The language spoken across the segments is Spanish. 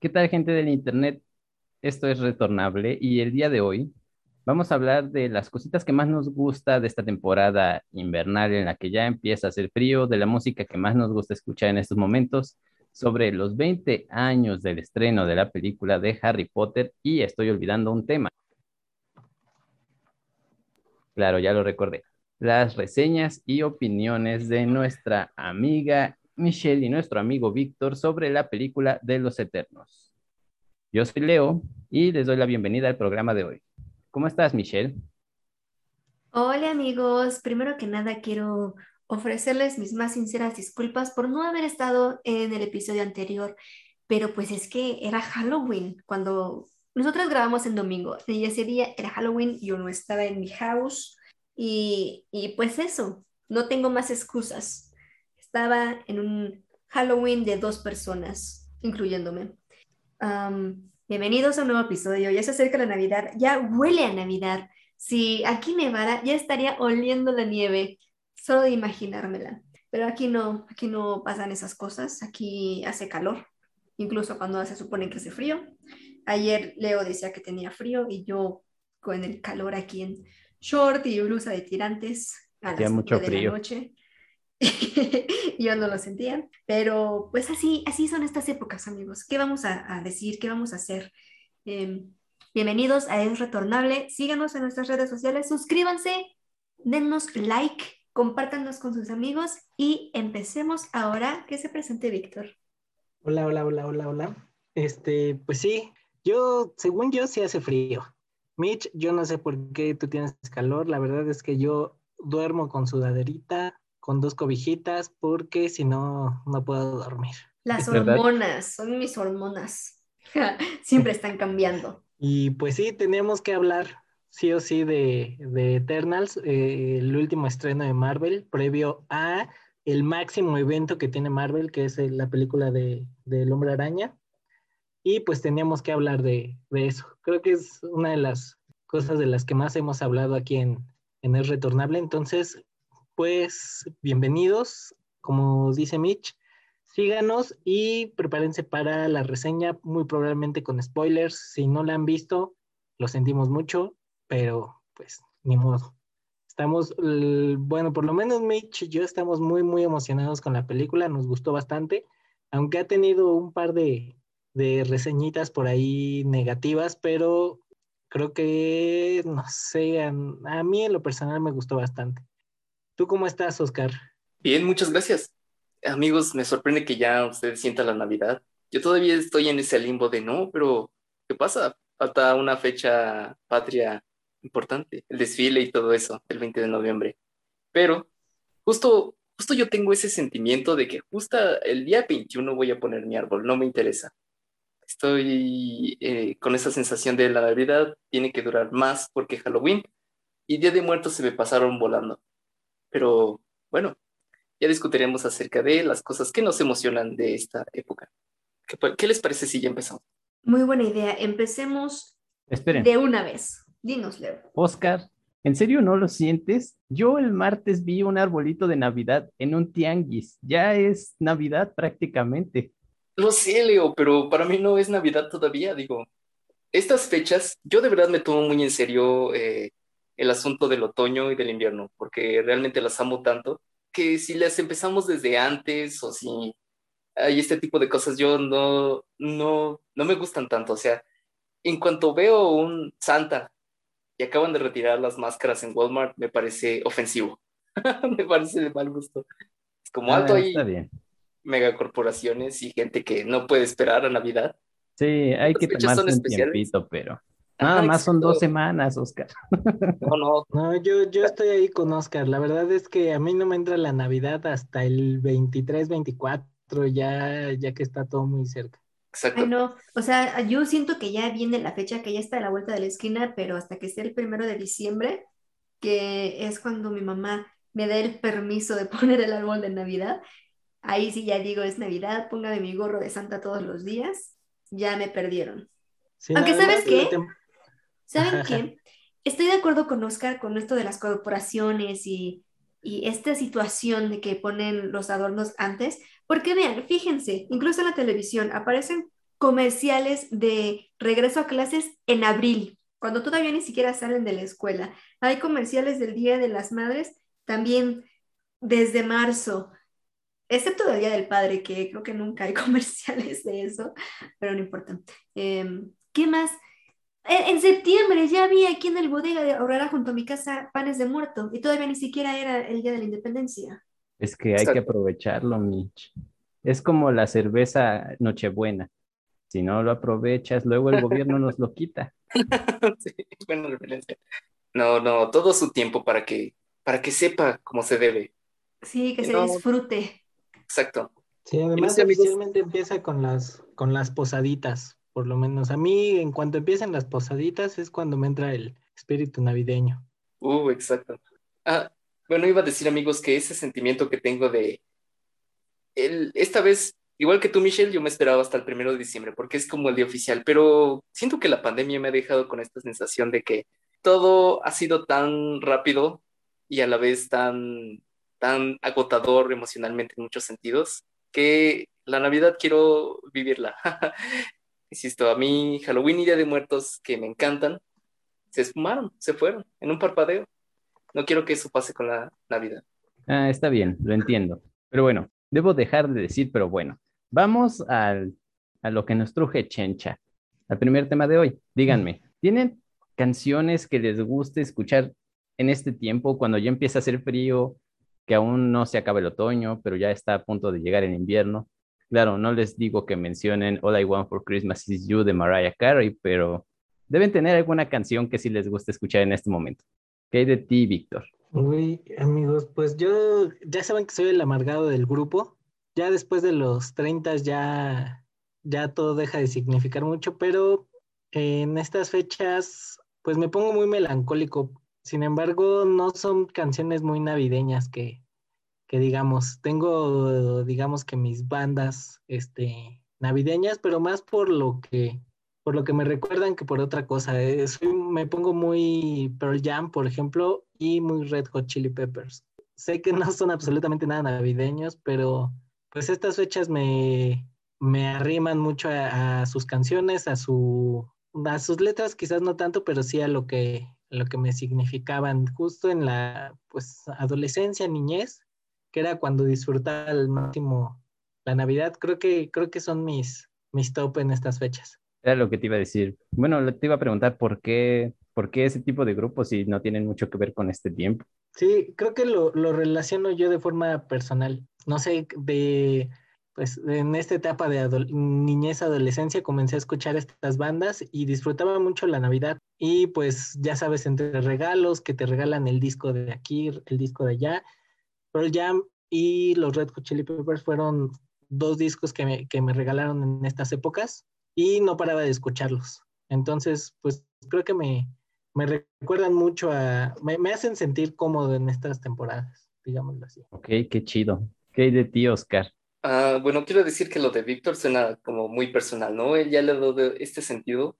¿Qué tal gente del internet? Esto es Retornable y el día de hoy vamos a hablar de las cositas que más nos gusta de esta temporada invernal en la que ya empieza a hacer frío, de la música que más nos gusta escuchar en estos momentos, sobre los 20 años del estreno de la película de Harry Potter y estoy olvidando un tema. Claro, ya lo recordé. Las reseñas y opiniones de nuestra amiga Michelle y nuestro amigo Víctor sobre la película de los Eternos. Yo soy Leo y les doy la bienvenida al programa de hoy. ¿Cómo estás, Michelle? Hola amigos, primero que nada quiero ofrecerles mis más sinceras disculpas por no haber estado en el episodio anterior, pero pues es que era Halloween cuando nosotros grabamos en domingo y ese día era Halloween, yo no estaba en mi house y, y pues eso, no tengo más excusas estaba en un Halloween de dos personas, incluyéndome. bienvenidos a un nuevo episodio. Ya se acerca la Navidad, ya huele a Navidad. Si aquí nevara, ya estaría oliendo la nieve, solo de imaginármela. Pero aquí no, aquí no pasan esas cosas. Aquí hace calor, incluso cuando se supone que hace frío. Ayer Leo decía que tenía frío y yo con el calor aquí en short y blusa de tirantes a las mucho de frío. la noche. yo no lo sentía, pero pues así, así son estas épocas, amigos. ¿Qué vamos a, decir? ¿Qué vamos a hacer? Em, bienvenidos a Es Retornable. Síganos en nuestras redes sociales, suscríbanse, dennos like, compártanos con sus amigos y empecemos ahora. Que se presente Víctor. Hola, hola, hola, hola, hola. Este, pues sí, yo, según yo, sí hace frío. Mitch, yo no sé por qué tú tienes calor. La verdad es que yo duermo con sudaderita, con dos cobijitas porque si no, no puedo dormir. Las hormonas, son mis hormonas. Siempre están cambiando. Y pues sí, tenemos que hablar sí o sí de, de Eternals, eh, el último estreno de Marvel, previo a el máximo evento que tiene Marvel, que es la película de, El Hombre Araña. Y pues teníamos que hablar de, de, eso. Creo que es una de las cosas de las que más hemos hablado aquí en, en El Retornable. Entonces, pues bienvenidos, como dice Mitch, síganos y prepárense para la reseña, muy probablemente con spoilers. Si no la han visto, lo sentimos mucho, pero pues ni modo. Estamos, bueno, por lo menos Mitch y yo estamos muy, muy emocionados con la película, nos gustó bastante, aunque ha tenido un par de, de reseñitas por ahí negativas, pero creo que, no sé, a mí en lo personal me gustó bastante. ¿Tú cómo estás, Oscar? Bien, muchas gracias. Amigos, me sorprende que ya ustedes sientan la Navidad. Yo todavía estoy en ese limbo de no, pero ¿qué pasa? Falta una fecha patria importante, el desfile y todo eso, el 20 de noviembre. Pero justo, justo yo tengo ese sentimiento de que justo el día 21 voy a poner mi árbol, no me interesa. Estoy eh, con esa sensación de la Navidad tiene que durar más porque Halloween y Día de Muertos se me pasaron volando. Pero bueno, ya discutiremos acerca de las cosas que nos emocionan de esta época. ¿Qué, les parece si ya empezamos? Muy buena idea. Empecemos Esperen. de una vez. Dinos, Leo. Oscar, ¿en serio no lo sientes? Yo el martes vi un arbolito de Navidad en un tianguis. Ya es Navidad prácticamente. Lo sé, Leo, pero para mí no es Navidad todavía. Digo, estas fechas, yo de verdad me tomo muy en serio eh, el asunto del otoño y del invierno, porque realmente las amo tanto, que si las empezamos desde antes o si hay este tipo de cosas, yo no, no, no me gustan tanto. O sea, en cuanto veo un Santa y acaban de retirar las máscaras en Walmart, me parece ofensivo. me parece de mal gusto. Es como alto ah, ahí megacorporaciones y gente que no puede esperar a Navidad. Sí, hay que tomarse un tiempito, pero Nada más son dos semanas, Oscar. No, no. No, yo, yo estoy ahí con Oscar. La verdad es que a mí no me entra la Navidad hasta el 23, 24, ya, ya que está todo muy cerca. Exacto. no, o sea, yo siento que ya viene la fecha, que ya está a la vuelta de la esquina, pero hasta que sea el primero de diciembre, que es cuando mi mamá me da el permiso de poner el árbol de Navidad, ahí sí ya digo, es Navidad, póngame mi gorro de Santa todos los días, ya me perdieron. Aunque sabes qué, ¿Saben qué? Estoy de acuerdo con Oscar con esto de las corporaciones y, esta situación de que ponen los adornos antes, porque vean, fíjense, incluso en la televisión aparecen comerciales de regreso a clases en abril, cuando todavía ni siquiera salen de la escuela. Hay comerciales del Día de las Madres también desde marzo, excepto del Día del Padre, que creo que nunca hay comerciales de eso, pero no importa. Em, ¿Qué más? En, septiembre ya había aquí en el bodega de Aurora junto a mi casa panes de muerto y todavía ni siquiera era el día de la independencia. Es que hay que aprovecharlo, Mitch. Es como la cerveza Nochebuena. Si no lo aprovechas, luego el gobierno nos lo quita. sí, buena referencia. No, no, todo su tiempo para que, para que sepa cómo se debe. Sí, que se disfrute. Exacto. Sí, además oficialmente empieza con las, con las posaditas por lo menos a mí, en cuanto empiezan las posaditas, es cuando me entra el espíritu navideño. Uh, exacto. Ah, bueno, iba a decir, amigos, que ese sentimiento que tengo de. El, esta vez, igual que tú, Michelle, yo me esperaba hasta el primero de diciembre, porque es como el día oficial, pero siento que la pandemia me ha dejado con esta sensación de que todo ha sido tan rápido y a la vez tan, tan agotador emocionalmente en muchos sentidos, que la Navidad quiero vivirla. Insisto, a mí Halloween y Día de Muertos, que me encantan, se esfumaron, se fueron en un parpadeo. No quiero que eso pase con la Navidad. Ah, está bien, lo entiendo. Pero bueno, debo dejar de decir, pero bueno, vamos al, a lo que nos truje Chencha, al primer tema de hoy. Díganme, ¿tienen canciones que les guste escuchar en este tiempo, cuando ya empieza a hacer frío, que aún no se acaba el otoño, pero ya está a punto de llegar el invierno? Claro, no les digo que mencionen All I Want for Christmas Is You de Mariah Carey, pero deben tener alguna canción que sí les guste escuchar en este momento. ¿Qué hay de ti, Víctor? Uy, amigos, pues yo ya saben que soy el amargado del grupo. Ya después de los 30 ya, ya todo deja de significar mucho, pero en estas fechas pues me pongo muy melancólico. Sin embargo, no son canciones muy navideñas que, que digamos, tengo, digamos que mis bandas, este, navideñas, pero más por lo que, por lo que me recuerdan que por otra cosa. Eh, me pongo muy Pearl Jam, por ejemplo, y muy Red Hot Chili Peppers. Sé que no son absolutamente nada navideños, pero pues estas fechas me, me arriman mucho a, sus canciones, a su a sus letras quizás no tanto, pero sí a lo que lo que me significaban justo en la pues adolescencia, niñez que era cuando disfrutaba al máximo la Navidad. Creo que, creo que son mis, mis top en estas fechas. Era lo que te iba a decir. Bueno, te iba a preguntar por qué, por qué ese tipo de grupos si no tienen mucho que ver con este tiempo. Sí, creo que lo, lo relaciono yo de forma personal. No sé, de pues en esta etapa de niñez, adolescencia, comencé a escuchar estas bandas y disfrutaba mucho la Navidad. Y pues ya sabes, entre regalos, que te regalan el disco de aquí, el disco de allá, Pearl Jam y los Red Hot Chili Peppers fueron dos discos que me, regalaron en estas épocas y no paraba de escucharlos. Entonces, pues creo que me, recuerdan mucho a, me, hacen sentir cómodo en estas temporadas, digámoslo así. Ok, qué chido. ¿Qué hay de ti, Oscar? Ah, bueno, quiero decir que lo de Víctor suena como muy personal, ¿no? Él ya le ha dado este sentido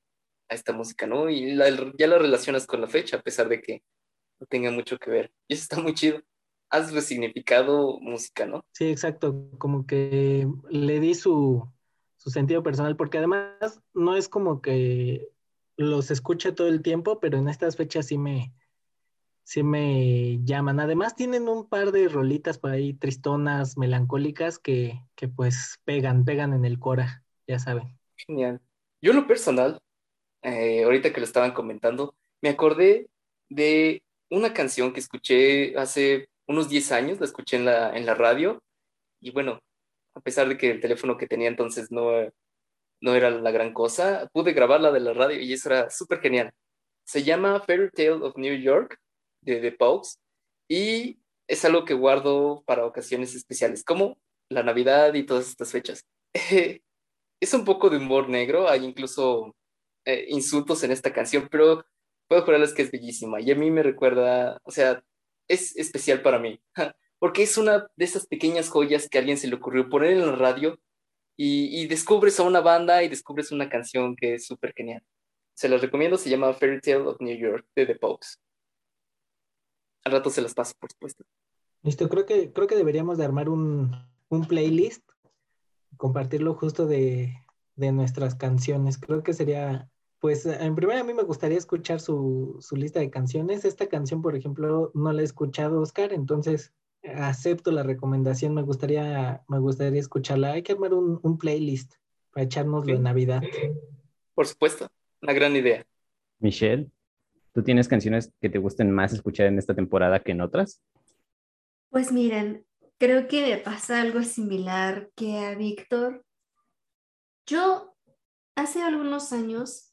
a esta música, ¿no? Y ya la relacionas con la fecha, a pesar de que no tenga mucho que ver. Y eso está muy chido has resignificado música, ¿no? Sí, exacto, como que le di su, sentido personal, porque además no es como que los escuche todo el tiempo, pero en estas fechas sí me, sí me llaman. Además tienen un par de rolitas por ahí tristonas, melancólicas, que, que pues pegan, pegan en el cora, ya saben. Genial. Yo lo personal, eh, ahorita que lo estaban comentando, me acordé de una canción que escuché hace unos 10 años, la escuché en la, en la radio y bueno, a pesar de que el teléfono que tenía entonces no, no era la gran cosa, pude grabarla de la radio y eso era súper genial. Se llama Fairy Tale of New York de The Pogues y es algo que guardo para ocasiones especiales, como la Navidad y todas estas fechas. es un poco de humor negro, hay incluso eh, insultos en esta canción, pero puedo jurarles que es bellísima y a mí me recuerda, o sea, es especial para mí, porque es una de esas pequeñas joyas que a alguien se le ocurrió poner en la radio y, descubres a una banda y descubres una canción que es súper genial. Se las recomiendo, se llama Fairy Tale of New York de The Pogues. Al rato se las paso, por supuesto. Listo, creo que, creo que deberíamos de armar un, un playlist, compartirlo justo de, de nuestras canciones. Creo que sería, pues, en primer a mí me gustaría escuchar su, su lista de canciones. Esta canción, por ejemplo, no la he escuchado, Oscar, entonces acepto la recomendación, me gustaría, me gustaría escucharla. Hay que armar un, un playlist para echárnoslo en Navidad. Por supuesto, una gran idea. Michelle, ¿tú tienes canciones que te gusten más escuchar en esta temporada que en otras? Pues miren, creo que me pasa algo similar que a Víctor. Yo hace algunos años,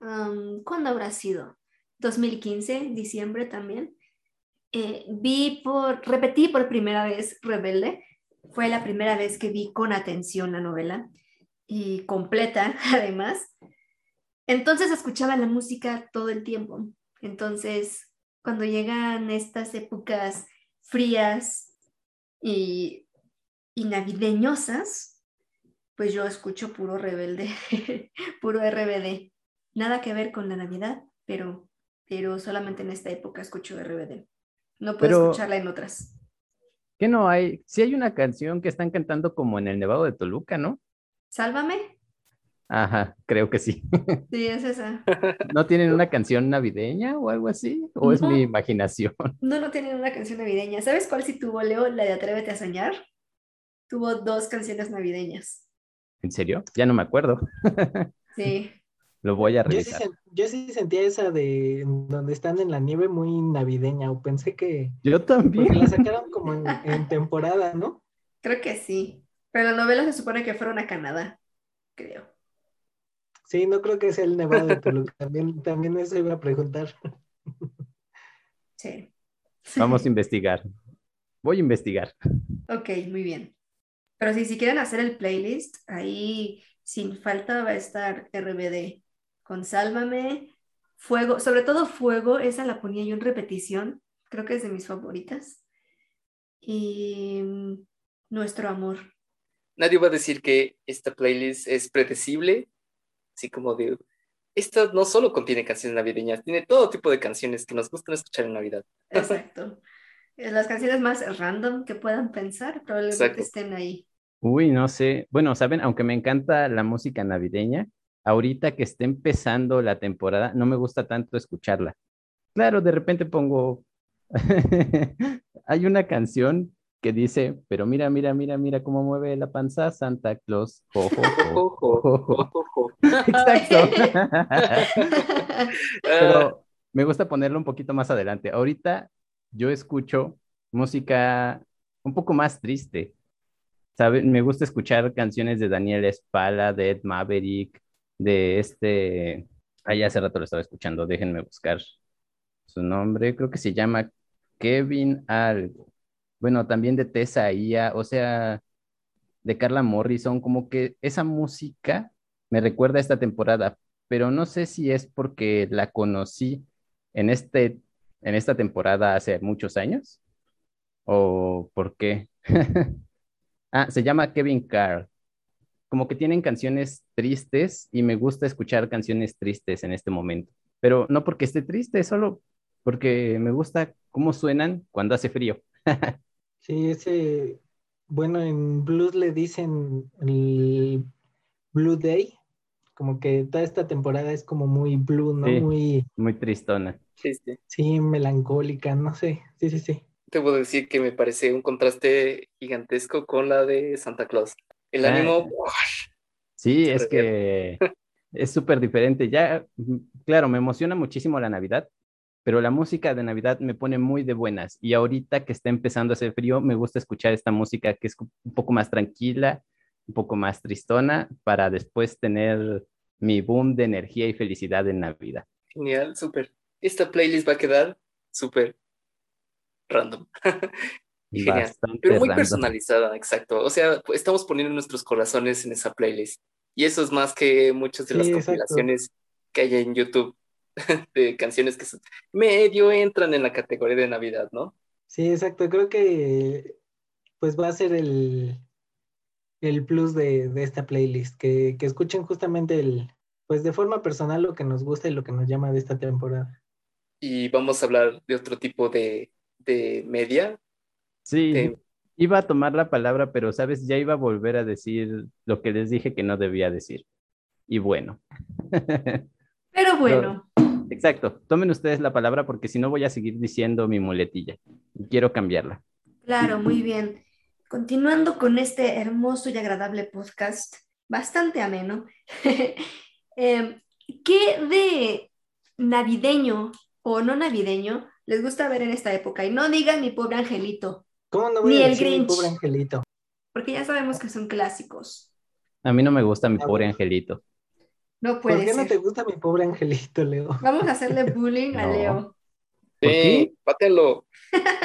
um, ¿cuándo habrá sido? 2015, diciembre también, eh, vi por, repetí por primera vez Rebelde. Fue la primera vez que vi con atención la novela y completa además. Entonces escuchaba la música todo el tiempo. Entonces, cuando llegan estas épocas frías y, y navideñosas, pues yo escucho puro rebelde, puro RBD. Nada que ver con la Navidad, pero, pero solamente en esta época escucho RBD. No puedo Pero- escucharla en otras. ¿Qué no hay? Sí hay una canción que están cantando como en el Nevado de Toluca, ¿no? Sálvame. Ajá, creo que sí. Sí, es esa. ¿No tienen una canción navideña o algo así? ¿O es mi imaginación? No, no tienen una canción navideña. ¿Sabes cuál sí tuvo, Leo? La de Atrévete a soñar. Tuvo dos canciones navideñas. ¿En serio? Ya no me acuerdo. Sí. Lo voy a Yo sí, revisar. yo sí sentía esa de donde están en la nieve muy navideña, o pensé que, Yo porque también. la sacaron como en, en temporada, ¿no? Creo que sí. Pero la novela se supone que fueron a Canadá. Creo. Sí, no creo que sea el Nevado de Toluca, también, también eso iba a preguntar. Sí. Vamos a investigar. Voy a investigar. Ok, muy bien. Pero sí, si quieren hacer el playlist, ahí sin falta va a estar RBD con Sálvame, Fuego, sobre todo Fuego, esa la ponía yo en repetición, creo que es de mis favoritas. Y mm, Nuestro Amor. Nadie va a decir que esta playlist es predecible, así como de... Esta no solo contiene canciones navideñas, tiene todo tipo de canciones que nos gustan escuchar en Navidad. Exacto. Eh, Las canciones más random que puedan pensar probablemente Exacto. estén ahí. Uy, no sé. Bueno, saben, aunque me encanta la música navideña, ahorita que está empezando la temporada, no me gusta tanto escucharla. Claro, de repente pongo... Hay una canción que dice, pero mira, mira, mira, mira cómo mueve la panza Santa Claus. Jo, jo, jo. Exacto. Pero me gusta ponerlo un poquito más adelante. Ahorita yo escucho música un poco más triste. ¿Saben? Me gusta escuchar canciones de Daniel Espala, de Ed Maverick, de este. Ahí hace rato lo estaba escuchando, déjenme buscar su nombre. Creo que se llama Kevin Algo. Bueno, también de Tessa Ia, o sea, de Carla Morrison, como que esa música me recuerda a esta temporada, pero no sé si es porque la conocí en, este, en esta temporada hace muchos años o por qué. ah, se llama Kevin Carl. Como que tienen canciones tristes y me gusta escuchar canciones tristes en este momento, pero no porque esté triste, solo porque me gusta cómo suenan cuando hace frío. Sí, ese, bueno, en blues le dicen el Blue Day, como que toda esta temporada es como muy blue, ¿no? Sí. Muy, Muy tristona. este, sí, melancólica, no sé, sí, sí, sí. Debo decir que me parece un contraste gigantesco con la de Santa Claus. El Ah. ánimo, Sí, es que es súper diferente. Ya, mm, claro, me emociona muchísimo la Navidad, pero la música de Navidad me pone muy de buenas. Y ahorita que está empezando a hacer frío, me gusta escuchar esta música que es un poco más tranquila, un poco más tristona, para después tener mi boom de energía y felicidad en Navidad. genial, súper. Esta playlist va a quedar súper random. Y genial. Bastante Pero muy random. personalizada, exacto. O sea, estamos poniendo nuestros corazones en esa playlist. Y eso es más que muchas de las Sí, exacto. compilaciones que hay en YouTube de canciones que medio entran en la categoría de Navidad, ¿no? Sí, exacto, creo que pues va a ser el, el plus de, de esta playlist, que, que escuchen justamente el, pues de forma personal lo que nos gusta y lo que nos llama de esta temporada. Y vamos a hablar de otro tipo de, de media. Sí, Iba a tomar la palabra, pero sabes, ya iba a volver a decir lo que les dije que no debía decir. Y bueno. Pero bueno, Exacto. Tomen ustedes la palabra porque si no voy a seguir diciendo mi muletilla. Quiero cambiarla. claro, muy bien. Continuando con este hermoso y agradable podcast, bastante ameno, em, ¿qué de navideño o no navideño les gusta ver en esta época? Y no digan mi pobre angelito, ¿Cómo no voy Ni a el decir mi pobre angelito? porque ya sabemos que son clásicos. A mí no me gusta mi A pobre angelito. No ¿Por puede qué no te gusta mi pobre angelito, Leo? Vamos a hacerle bullying a No. Leo. ¿Por Sí, pátenlo.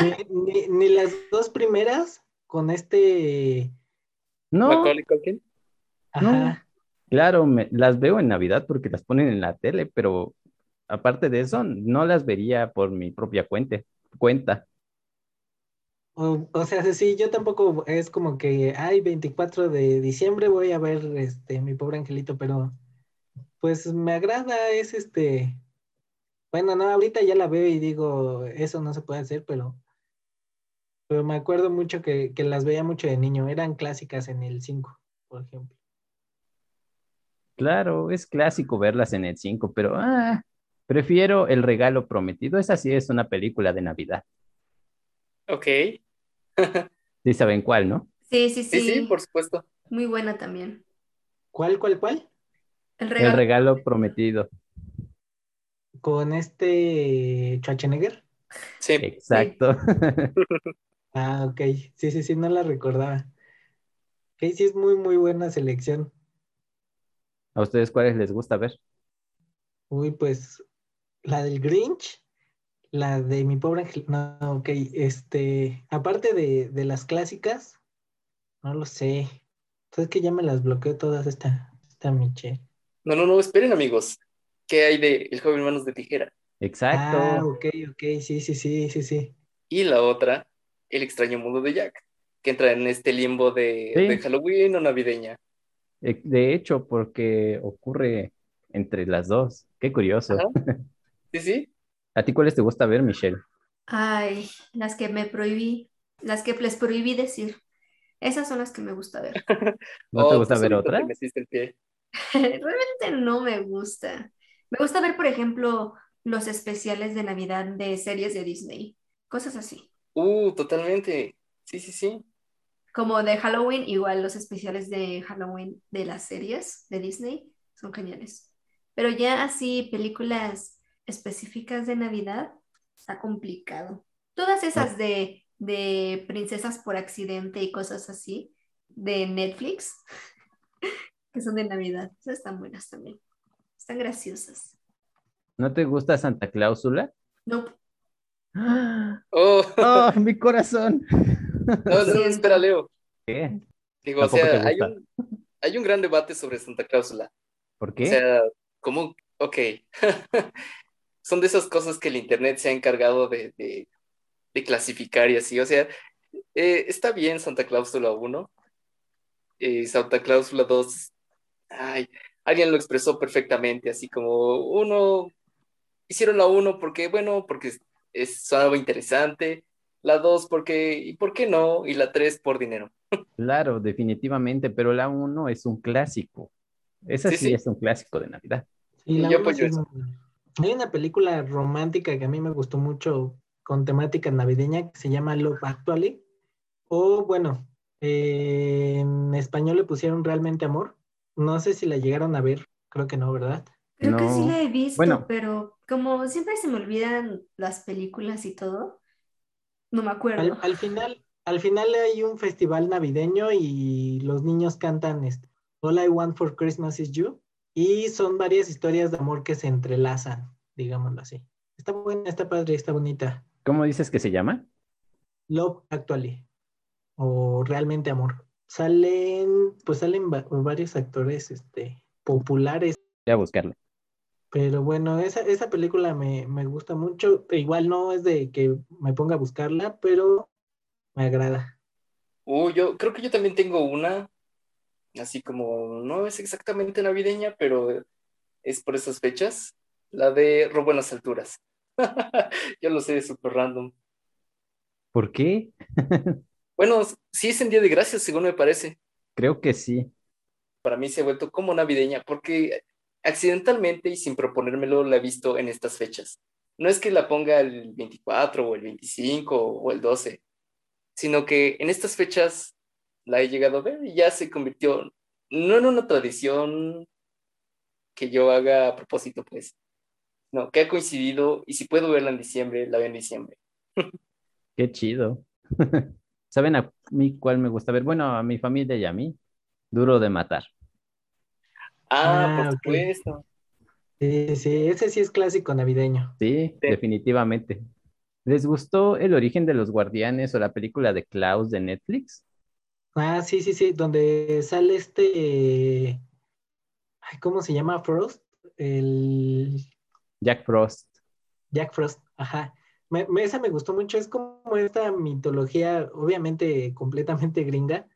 Ni, ni- ni las dos primeras con este... No, Macaulay Culkin. Ajá. claro, me- las veo en Navidad porque las ponen en la tele, pero aparte de eso, no las vería por mi propia cuenta. cuenta. O, sea, sí, yo tampoco es como que, ay, 24 de diciembre voy a ver este mi pobre angelito, pero pues me agrada, es este, bueno, no, ahorita ya la veo y digo, eso no se puede hacer, pero, pero me acuerdo mucho que, que las veía mucho de niño, eran clásicas en el 5, por ejemplo. Claro, es clásico verlas en el 5, pero ah, prefiero El Regalo Prometido. Esa sí es una película de Navidad. Ok. Sí saben cuál, ¿no? Sí, sí, Sí, sí. sí, por supuesto. Muy buena también. ¿Cuál, cuál, cuál? El El regalo. Regalo Prometido. Con este Schwarzenegger. Sí. Exacto. Ah, ok, sí, sí, sí, no la recordaba. Ok, sí es muy, muy buena selección. ¿A ustedes cuáles les gusta ver? Uy, pues la del Grinch, la de mi pobre ángel. No, ok, este, aparte de, de las clásicas, no lo sé. Entonces que ya me las bloqueó todas esta, esta Michelle. No, no, no, esperen, amigos. ¿Qué hay de El joven manos de tijera? Exacto. Ah, ok, ok, sí, sí, sí, sí, sí. Y la otra, El extraño mundo de Jack, que entra en este limbo de, Sí. de Halloween o navideña. Eh, De hecho, porque ocurre entre las dos. Qué curioso. Ajá. Sí, sí. ¿A ti cuáles te gusta ver, Michelle? Ay, las que me prohibí, las que les prohibí decir. Esas son las que me gusta ver. ¿No te Oh, gusta tú ver otra? metiste el pie. Realmente no me gusta. Me gusta ver, por ejemplo, los especiales de Navidad de series de Disney. Cosas así. Uh, totalmente. Sí, sí, sí. Como de Halloween, igual los especiales de Halloween de las series de Disney son geniales. Pero ya así, películas específicas de Navidad, está complicado. Todas esas de, de princesas por accidente y cosas así, de Netflix, que son de Navidad, esas están buenas también. Están graciosas. ¿No te gusta Santa Cláusula? No. Oh, ¡Oh, mi corazón! no, no, espera, Leo. ¿Qué? Digo, o sea, hay un, hay un gran debate sobre Santa Cláusula. ¿Por O qué? sea, ¿cómo? Ok. Son de esas cosas que el Internet se ha encargado de, de- de clasificar y así. O sea, eh, está bien Santa Cláusula 1. eh, Santa Cláusula 2. Ay, alguien lo expresó perfectamente, así como uno. Hicieron la 1 porque, bueno, porque es, es sonaba interesante. La 2 porque, ¿y por qué no? Y la 3 por dinero. Claro, definitivamente, pero la 1 es un clásico. Esa Sí, sí, sí. es un clásico de Navidad. Sí, la Yo apoyo sí es eso. muy buena. Hay una película romántica que a mí me gustó mucho con temática navideña que se llama Love Actually. O bueno, eh, en español le pusieron Realmente Amor. No sé si la llegaron a ver, creo que no, ¿verdad? creo que sí No. la he visto, Bueno. pero como siempre se me olvidan las películas y todo, no me acuerdo. Al, al final, al final hay un festival navideño y los niños cantan este, All I Want for Christmas is You. Y son varias historias de amor que se entrelazan, digámoslo así. Está buena, está padre, está bonita. ¿Cómo dices que se llama? Love Actually o Realmente Amor. Salen, pues salen va- varios actores este, populares, Voy a buscarla. pero bueno, esa, esa película me, me gusta mucho. E Igual no es de que me ponga a buscarla, pero me agrada. Uh, yo creo que yo también tengo una, así como, no es exactamente navideña, pero es por esas fechas, la de Robo en las alturas. Yo lo sé, es súper random. ¿Por qué? Bueno, sí es en Día de Gracias, según me parece. Creo que sí. Para mí se ha vuelto como navideña, porque accidentalmente y sin proponérmelo la he visto en estas fechas. No es que la ponga el 24 o el 25 o el 12, sino que en estas fechas la he llegado a ver y ya se convirtió no en una tradición que yo haga a propósito, pues, no, que ha coincidido y si puedo verla en diciembre, la veo en diciembre. Qué chido. ¿Saben a mí cuál me gusta ver? Bueno, a mi familia y a mí, Duro de Matar. Ah, Ah, por supuesto. Sí, sí, ese sí es clásico navideño. Sí, Sí. definitivamente. ¿Les gustó El origen de los guardianes o la película de Klaus de Netflix? Ah, sí, sí, sí, donde sale este, ay, ¿cómo se llama? Frost, el Jack Frost. Jack Frost, ajá. Me, me- esa me gustó mucho, es como esta mitología, obviamente completamente gringa,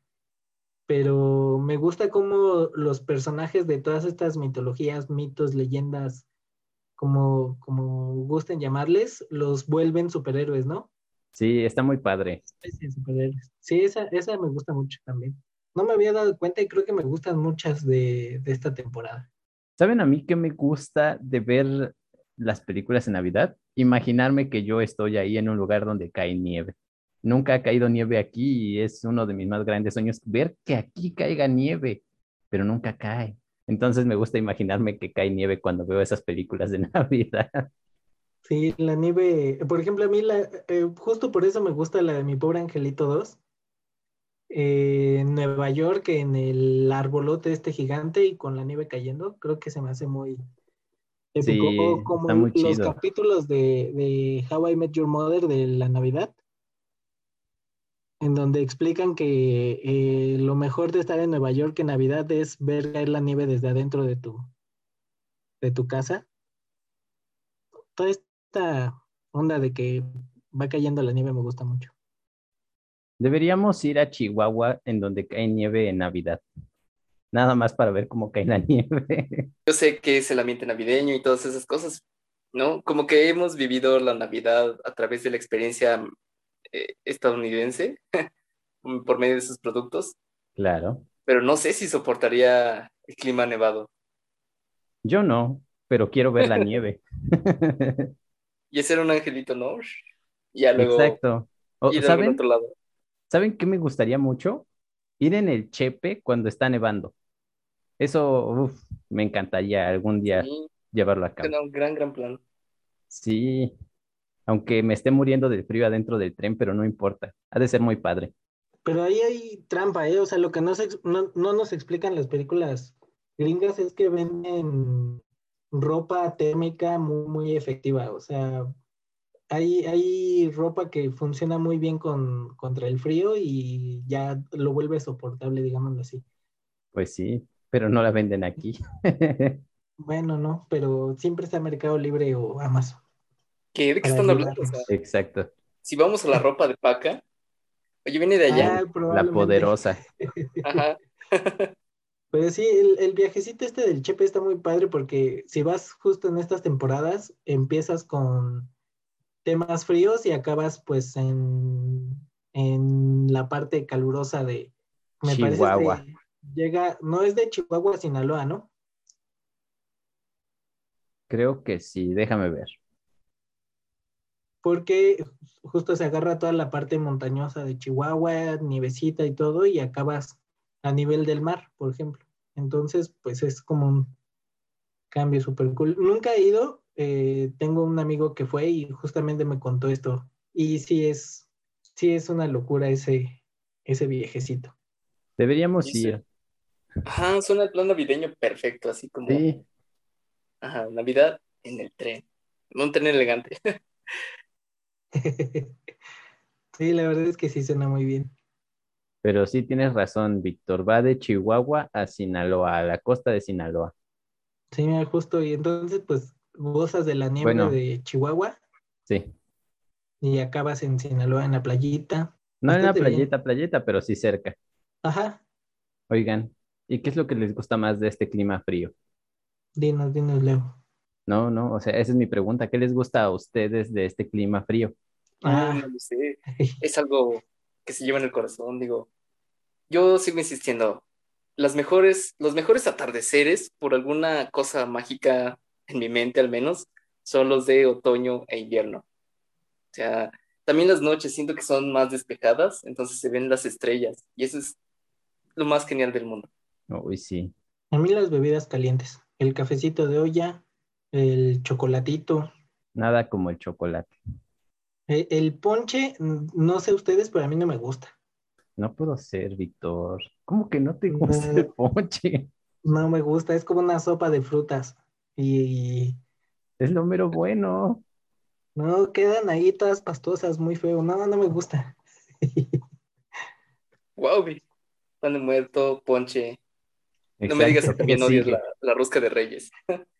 pero me gusta cómo los personajes de todas estas mitologías, mitos, leyendas, como, como gusten llamarles, los vuelven superhéroes, ¿no? Sí, está muy padre. Sí, esa, esa me gusta mucho también. No me había dado cuenta y creo que me gustan muchas de, de esta temporada. ¿Saben a mí qué me gusta de ver las películas en Navidad? Imaginarme que yo estoy ahí en un lugar donde cae nieve. Nunca ha caído nieve aquí y es uno de mis más grandes sueños ver que aquí caiga nieve, pero nunca cae. Entonces me gusta imaginarme que cae nieve cuando veo esas películas de Navidad. Sí, la nieve, por ejemplo, a mí la, eh, justo por eso me gusta la de Mi Pobre Angelito 2. Eh, en Nueva York, en el arbolote este gigante y con la nieve cayendo, creo que se me hace muy épico. Sí, O como muy los chido. capítulos de, de How I Met Your Mother de la Navidad, en donde explican que eh, lo mejor de estar en Nueva York en Navidad es ver caer la nieve desde adentro de tu, de tu casa. Toda esta onda de que va cayendo la nieve me gusta mucho. Deberíamos ir a Chihuahua en donde cae nieve en Navidad. Nada más para ver cómo cae la nieve. Yo sé que es el ambiente navideño y todas esas cosas, ¿no? Como que hemos vivido la Navidad a través de la experiencia eh, estadounidense por medio de sus productos, Claro. pero no sé si soportaría el clima nevado. Yo no, pero quiero ver la nieve. Y ese era un angelito, ¿no? Y ya luego Exacto. O- ¿saben? otro lado. ¿Saben qué me gustaría mucho? Ir en el Chepe cuando está nevando. Eso, uf, me encantaría algún día Sí, llevarlo a cabo. era un gran, gran plan. Sí, aunque me esté muriendo del frío adentro del tren, pero no importa. Ha de ser muy padre. Pero ahí hay trampa, ¿eh? O sea, lo que no, se no, no nos explican las películas gringas es que venden ropa térmica muy, muy efectiva. O sea, hay, hay ropa que funciona muy bien con, contra el frío y ya lo vuelve soportable, digámoslo así. Pues sí, pero no la venden aquí. Bueno, no, pero siempre está Mercado Libre o Amazon. ¿Qué? ¿De qué están hablando? O sea, ayudarnos. Exacto, si vamos a la ropa de paca, oye, viene de allá. Ah, la poderosa. Ajá. Pero sí, el, el viajecito este del Chepe está muy padre porque si vas justo en estas temporadas, empiezas con temas fríos y acabas pues en, en la parte calurosa de, me parece Chihuahua. de- llega, no es de Chihuahua, Sinaloa, ¿no? Creo que sí, déjame ver. Porque justo se agarra toda la parte montañosa de Chihuahua, nievecita y todo, y acabas a nivel del mar, por ejemplo. Entonces, pues es como un cambio súper cool. Nunca he ido, eh, tengo un amigo que fue y justamente me contó esto. Y sí es, sí es una locura ese, ese viejecito. Deberíamos Sí, sí. ir. Ajá, suena el plan navideño perfecto, así como, Sí, ajá, Navidad en el tren. Un tren elegante. Sí, la verdad es que sí suena muy bien. Pero sí tienes razón, Víctor. Va de Chihuahua a Sinaloa, a la costa de Sinaloa. Sí, mira, justo, y entonces pues gozas de la nieve Bueno. de Chihuahua Sí. y acabas en Sinaloa en la playita. No en la Bastante bien. playeta, playeta, pero sí cerca. Ajá, Oigan, ¿y qué es lo que les gusta más de este clima frío? dinos, dinos, Leo. No, no, o sea, esa es mi pregunta. ¿Qué les gusta a ustedes de este clima frío? Ah, Ah, no lo sé. Es algo que se llevan el corazón. Digo, yo sigo insistiendo, las mejores, los mejores atardeceres, por alguna cosa mágica en mi mente al menos, son los de otoño e invierno. O sea, también las noches siento que son más despejadas, entonces se ven las estrellas y eso es lo más genial del mundo. Uy, sí. A mí las bebidas calientes, el cafecito de olla, el chocolatito. Nada como el chocolate. E- El ponche, mm, no sé ustedes, pero a mí no me gusta. No puedo ser, Víctor. ¿Cómo que no te gusta No. el ponche? No me gusta, es como una sopa de frutas. Y, Es lo mero bueno. no quedan ahí todas pastosas, muy feo. No, no me gusta. Wow. Pan de muerto, ponche. No me digas que Exacto, ¿qué también odias la, la rosca de reyes.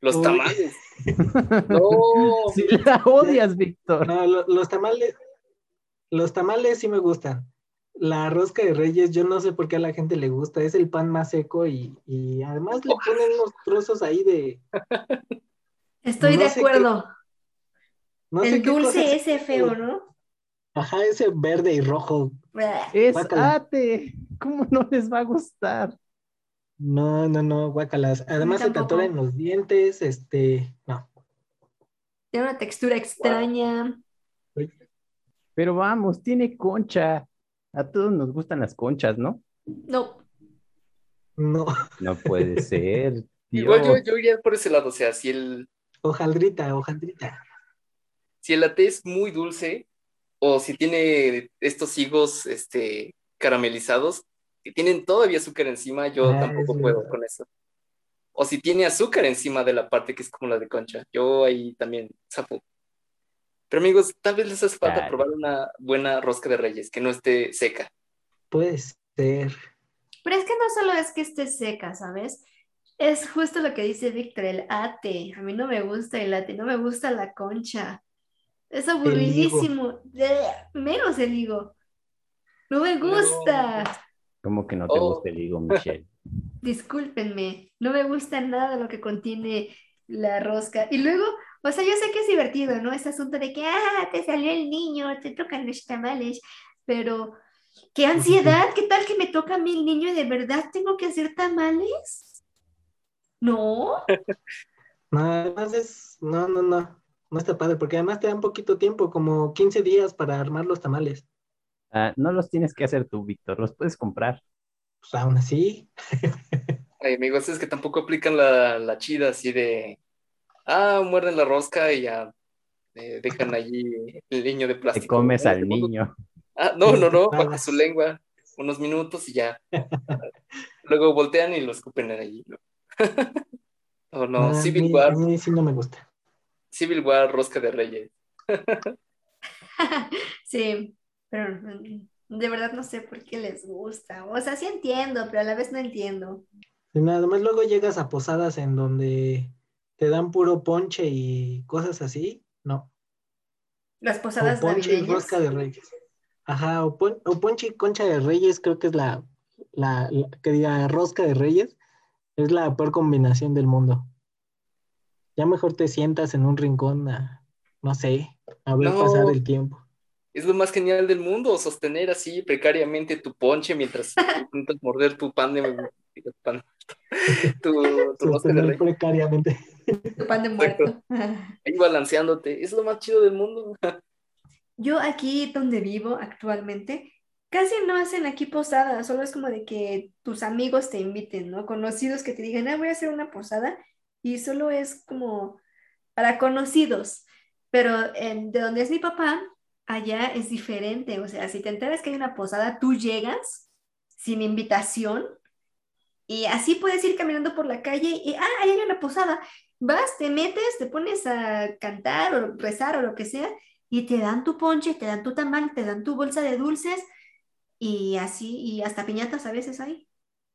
Los Uy. tamales. No, Sí la odias, Víctor. No, lo- los tamales, los tamales sí me gustan. La rosca de reyes, yo no sé por qué a la gente le gusta, es el pan más seco y, y además le ponen unos trozos ahí de, Estoy No de qué- acuerdo. no El dulce ese feo, ¿no? Ajá, ese verde y rojo. Es ate. ¿Cómo no les va a gustar? No, no, no, guácalas. Además se te atoran los dientes, este, no. Tiene una textura extraña. Pero vamos, tiene concha. A todos nos gustan las conchas, ¿no? No. No, No puede ser. igual yo, yo iría por ese lado. O sea, si el, hojaldrita, hojaldrita. si el latte es muy dulce o si tiene estos higos este, caramelizados que tienen todavía azúcar encima, yo Ah, tampoco es puedo verdad. con eso. O si tiene azúcar encima de la parte que es como la de concha, yo ahí también zapo. Pero amigos, tal vez les hace falta Claro. probar una buena rosca de reyes que no esté seca. Puede ser. Pero es que no solo es que esté seca, ¿sabes? Es justo lo que dice Víctor, el ate. A mí no me gusta el ate, no me gusta la concha. Es aburridísimo. Menos el higo. No me gusta. ¿Cómo que no te Oh. gusta el higo, Michelle? Discúlpenme, no me gusta nada lo que contiene la rosca. Y luego, o sea, yo sé que es divertido, ¿no? Ese asunto de que, ah, te salió el niño, te tocan los tamales, pero qué ansiedad, ¿qué tal que me toca a mí el niño y de verdad tengo que hacer tamales? No, No, además es, no, no, no, no está padre, porque además te dan poquito tiempo, como 15 días para armar los tamales. Ah, no los tienes que hacer tú, Víctor, los puedes comprar. Pues aún así, Ay, amigos, es que tampoco aplican la, la chida así de, ah, muerden la rosca y ya eh, dejan allí el niño de plástico. Te comes al niño. Ah, no, no, no, baja su lengua unos minutos y ya. Luego voltean y lo escupen allí. ¿no? Oh, no, a Civil mí, War, a mí sí no me gusta. Civil War, rosca de reyes. sí, pero mm, de verdad no sé por qué les gusta. O sea, sí entiendo, pero a la vez no entiendo. Y nada más luego llegas a posadas en donde te dan puro ponche y cosas así, no. Las O posadas ponche y rosca de reyes. Ajá, o, pon- o ponche y concha de reyes, creo que es la, la, la- que diga rosca de reyes, es la peor combinación del mundo. Ya mejor te sientas en un rincón a, no sé, a ver No. pasar el tiempo. Es lo más genial del mundo, sostener así precariamente tu ponche mientras intentas morder tu pan de pan, tu, tu Sostener precariamente. Tu pan de muerto. ahí balanceándote. Es lo más chido del mundo. Yo aquí donde vivo actualmente, casi no hacen aquí posadas, solo es como de que tus amigos te inviten, ¿no? Conocidos que te digan, ah, voy a hacer una posada, y solo es como para conocidos. Pero en- de donde es mi papá, allá es diferente, o sea, si te enteras que hay una posada, tú llegas sin invitación y así puedes ir caminando por la calle y, ah, ahí hay una posada. Vas, te metes, te pones a cantar o rezar o lo que sea y te dan tu ponche, te dan tu tamal, te dan tu bolsa de dulces y así, y hasta piñatas a veces hay.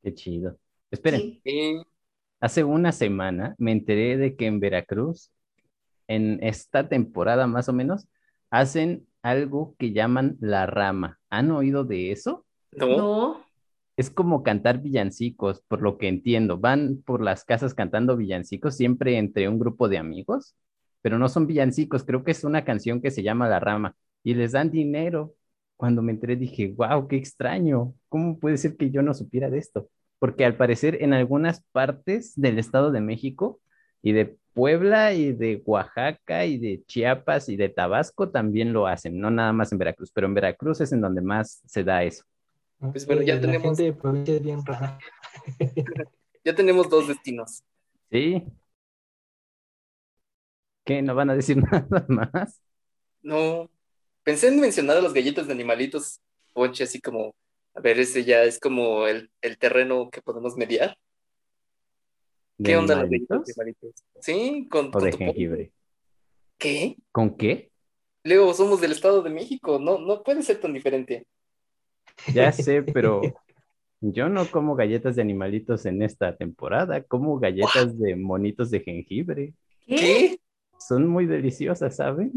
Qué chido. Esperen, Sí. Hace una semana me enteré de que en Veracruz, en esta temporada más o menos, hacen algo que llaman la rama. ¿Han oído de eso? no, No, Es como cantar villancicos, por lo que entiendo. Van por las casas cantando villancicos, siempre entre un grupo de amigos, pero no son villancicos, creo que es una canción que se llama La Rama. y les dan dinero. Cuando me enteré dije, wow, qué extraño. ¿Cómo puede ser que yo no supiera de esto? Porque al parecer en algunas partes del Estado de México y de Puebla y de Oaxaca y de Chiapas y de Tabasco también lo hacen, no nada más en Veracruz, pero en Veracruz es en donde más se da eso. Pues bueno, ya La tenemos- gente de provincia es bien rara. Ya tenemos dos destinos. ¿Sí? ¿Qué? ¿No van a decir nada más? No, pensé en mencionar a las galletas de animalitos, Ponche, así como, a ver, ese ya es como el, el terreno que podemos mediar. ¿De ¿Qué onda de animalitos? Sí, con, ¿O con de tu pollo. jengibre? ¿Qué? ¿Con qué? Leo, somos del Estado de México, no, no puede ser tan diferente. Ya sé, pero yo no como galletas de animalitos en esta temporada, como galletas de monitos de jengibre. ¿Qué? ¿Qué? Son muy deliciosas, ¿saben?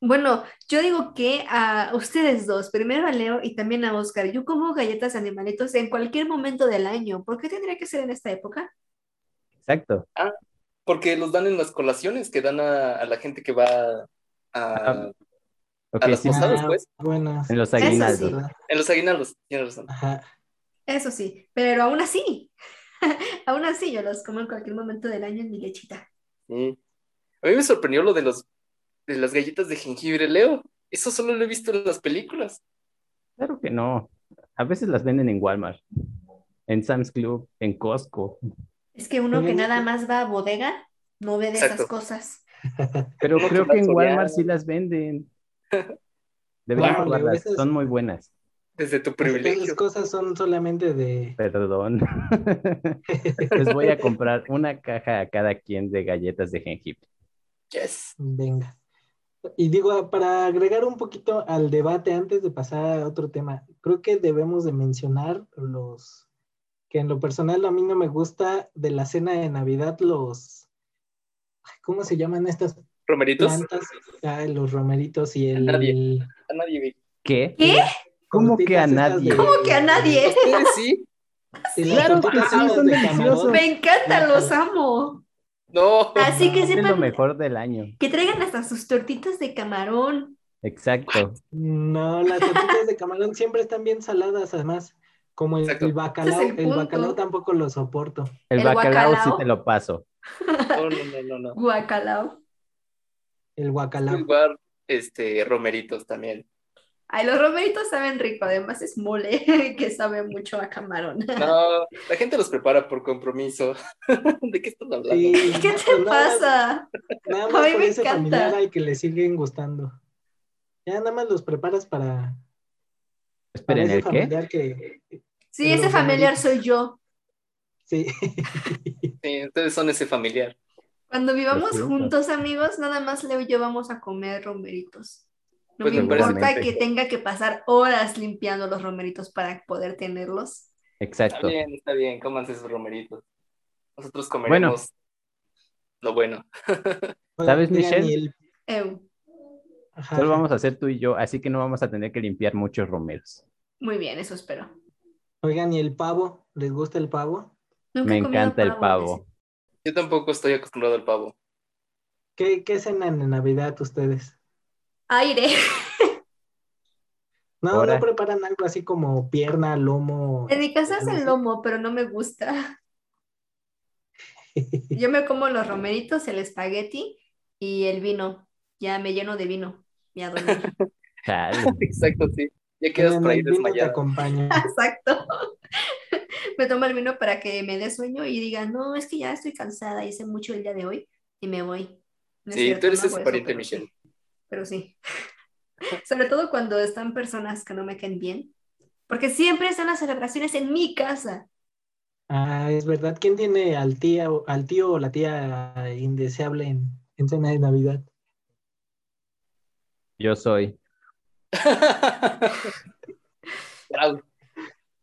Bueno, yo digo que a ustedes dos, primero a Leo y también a Oscar, yo como galletas de animalitos en cualquier momento del año. ¿Por qué tendría que ser en esta época? Exacto. Porque los dan en las colaciones que dan a, a la gente que va a, Ah, Ok, A las sí, posadas, Ah, pues. Bueno, en los Eso aguinaldos. sí. en los aguinaldos, tienes razón. Ajá. Eso sí, pero aún así, aún así yo los como en cualquier momento del año en mi lechita. Sí. A mí me sorprendió lo de los de las galletas de jengibre, Leo. Eso solo lo he visto en las películas. Claro que no. A veces las venden en Walmart, en Sam's Club, en Costco. Es que uno que Oigan, nada ¿y- más va a bodega no ve de esas cosas. Pero creo que que en Walmart sí las venden. Deberían Wow, probarlas, esas- son muy buenas. Desde tu Esas privilegio. cosas son solamente de... Perdón. Les voy a comprar una caja a cada quien de galletas de jengibre. Yes. Venga. Y digo, para agregar un poquito al debate antes de pasar a otro tema, creo que debemos de mencionar los que en lo personal a mí no me gusta de la cena de Navidad los, ¿cómo se llaman estas Romeritos. plantas? Ah, los romeritos y el... Nadie. A nadie vi. ¿Qué? ¿Qué? ¿Cómo que a nadie? de- ¿Cómo que a nadie? Ustedes sí. Sí, Claro que sí, son deliciosos. Me encantan, los amo. No. Así que Es lo sepan mejor del año. que traigan hasta sus tortitas de camarón. Exacto. No, las tortitas de camarón siempre están bien saladas, además. Como el, bacalao, el bacalao tampoco lo soporto. El, El bacalao sí te lo paso. No, no, no, no, no. Guacalao. El guacalao. Igual, este, romeritos también. Ay, los romeritos saben rico, además es mole que sabe mucho a camarón. No, la gente los prepara por compromiso. ¿De qué estás hablando? Sí, ¿Qué te pues nada pasa? Nada A más mí por me ese encanta. familiar al que le siguen gustando. Ya nada más los preparas para, para Esperen, ¿el qué? familiar que Sí, ese familiar soy yo. sí. Sí, ustedes son ese familiar. Cuando vivamos juntos, amigos, nada más Leo y yo vamos a comer romeritos. No Pues me importa que tenga que pasar horas limpiando los romeritos para poder tenerlos. Está Exacto. bien, está bien, cómanse sus romeritos. Nosotros comeremos lo bueno. ¿Sabes, Michelle? el- ajá, Solo vamos a hacer tú y yo, así que no vamos a tener que limpiar muchos romeros. muy bien, eso espero. Oigan, ¿y el pavo? ¿Les gusta el pavo? Nunca Me encanta el pavo. Yo tampoco estoy acostumbrado al pavo. ¿Qué, qué cenan en Navidad ustedes? Aire. No, Ahora. no preparan algo así como pierna, lomo. En mi casa es el lomo, pero no me gusta. Yo me como los romeritos, el espagueti y el vino. Ya me lleno de vino. Y a dormir. Exacto, sí. Ya quedas por ahí vino te desmayado. acompaña. Exacto. Me tomo el vino para que me dé sueño y diga, no, es que ya estoy cansada, hice mucho el día de hoy y me voy. No Sí, cierto, tú eres no ese pariente, pero Michelle. sí, pero sí. Sobre todo cuando están personas que no me caen bien, porque siempre están las celebraciones en mi casa. Ah, es verdad. ¿Quién tiene al tío, al tío o la tía indeseable en, en cena de Navidad? Yo soy.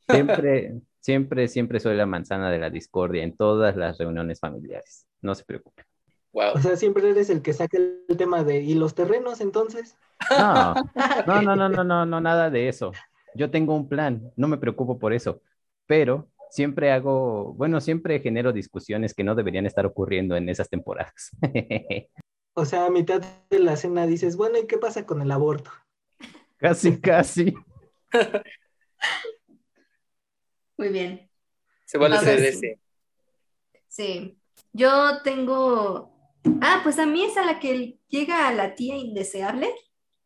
Siempre, siempre, siempre soy la manzana de la discordia en todas las reuniones familiares. No se preocupen. Wow. O sea, siempre eres el que saca el tema de ¿y los terrenos entonces? No, no, no, no, no, no, no, nada de eso. Yo tengo un plan, no me preocupo por eso, pero siempre hago, bueno, siempre genero discusiones que no deberían estar ocurriendo en esas temporadas. O sea, a mitad de la cena dices, bueno, ¿y qué pasa con el aborto? Casi, casi. Muy bien. Se vale A ver, ser sí. ese. Sí. Yo tengo. Ah, pues a mí es a la que llega a la tía indeseable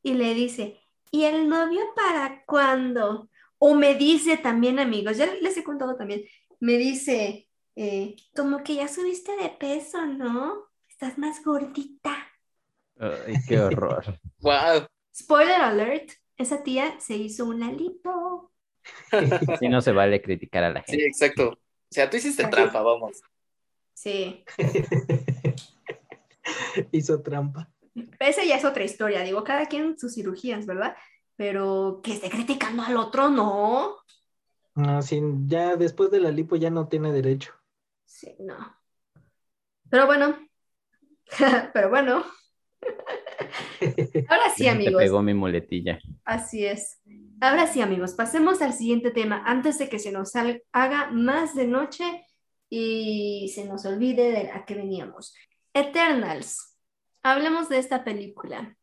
y le dice, ¿y el novio para cuándo? O me dice también, amigos, ya les he contado también, me dice, eh, como que ya subiste de peso, ¿no? Estás más gordita. Ay, qué horror. Wow. Spoiler alert, esa tía se hizo una lipo. Si no se vale criticar a la Sí, gente. exacto. O sea, tú hiciste trampa, vamos. Sí. Hizo trampa. Esa ya es otra historia, digo, cada quien sus cirugías, ¿verdad? Pero que esté criticando al otro, no. No, sí, ya después de la lipo ya no tiene derecho. Sí, no. Pero bueno, pero bueno. Ahora sí, Te amigos. pegó mi muletilla. Así es. Ahora sí, amigos, pasemos al siguiente tema antes de que se nos haga más de noche y se nos olvide de a qué veníamos. Eternals. Hablemos de esta película.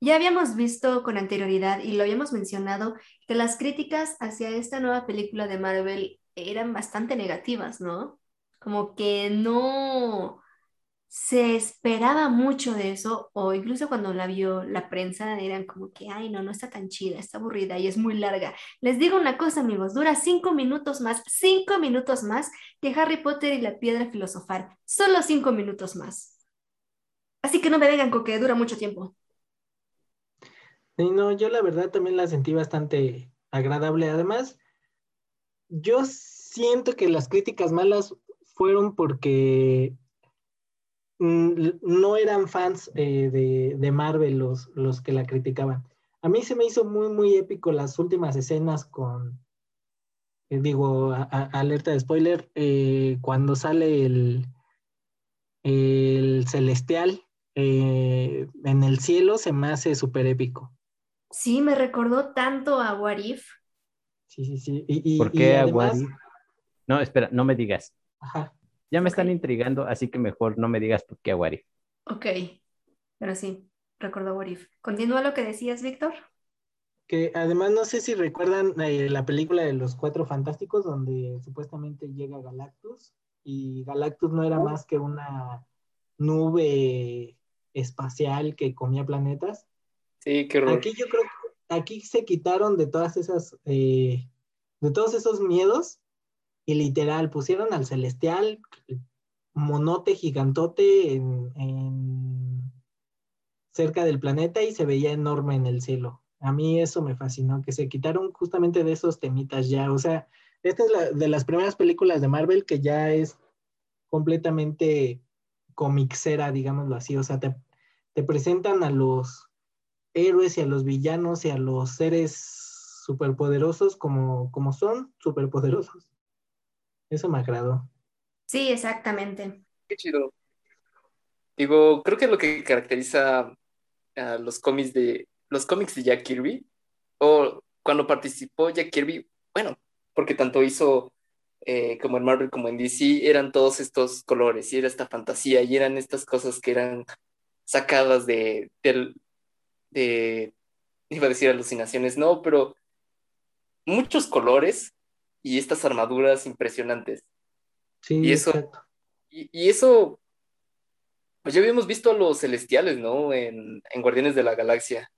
Ya habíamos visto con anterioridad y lo habíamos mencionado que las críticas hacia esta nueva película de Marvel eran bastante negativas, ¿no? Como que no se esperaba mucho de eso, o incluso cuando la vio la prensa, eran como que, ay, no, no está tan chida, está aburrida y es muy larga. Les digo una cosa, amigos, dura cinco minutos más, cinco minutos más que Harry Potter y la piedra filosofal, solo cinco minutos más. Así que no me vengan con que dura mucho tiempo. Sí, no, yo la verdad también la sentí bastante agradable. Además, yo siento que las críticas malas fueron porque no eran fans eh, de, de Marvel los, los que la criticaban. A mí se me hizo muy, muy épico las últimas escenas con, eh, digo, a- a- alerta de spoiler, eh, cuando sale el, el celestial eh, en el cielo, se me hace súper épico. Sí, me recordó tanto a What If. Sí, sí, sí. Y, y- ¿Por qué a además, What If? No, espera, no me digas. ajá, Ya me están intrigando, así que mejor no me digas por qué a What If. Ok, pero sí, recordó What If. Continúa lo que decías, Víctor. que además no sé si recuerdan eh, la película de los Cuatro Fantásticos donde supuestamente llega Galactus y Galactus no era más que una nube espacial que comía planetas. Sí, qué horror. Aquí yo creo que aquí se quitaron de todas esas, eh, de todos esos miedos y literal pusieron al celestial monote gigantote en, cerca del planeta y se veía enorme en el cielo. A mí eso me fascinó, que se quitaron justamente de esos temitas ya. O sea, esta es la, de las primeras películas de Marvel que ya es completamente comicera, digámoslo así. O sea, te, te presentan a los héroes y a los villanos y a los seres superpoderosos como, como son superpoderosos. Eso me agradó. Sí, exactamente. Qué chido. Digo, creo que lo que caracteriza a los cómics de los cómics de Jack Kirby, o cuando participó Jack Kirby, bueno, porque tanto hizo eh, como en Marvel como en DC, eran todos estos colores, y era esta fantasía, y eran estas cosas que eran sacadas de, de, iba a decir alucinaciones, no, pero muchos colores y estas armaduras impresionantes. Sí, Y eso- exacto. Y, y eso, pues ya habíamos visto a los celestiales, ¿no? En, en Guardianes de la Galaxia.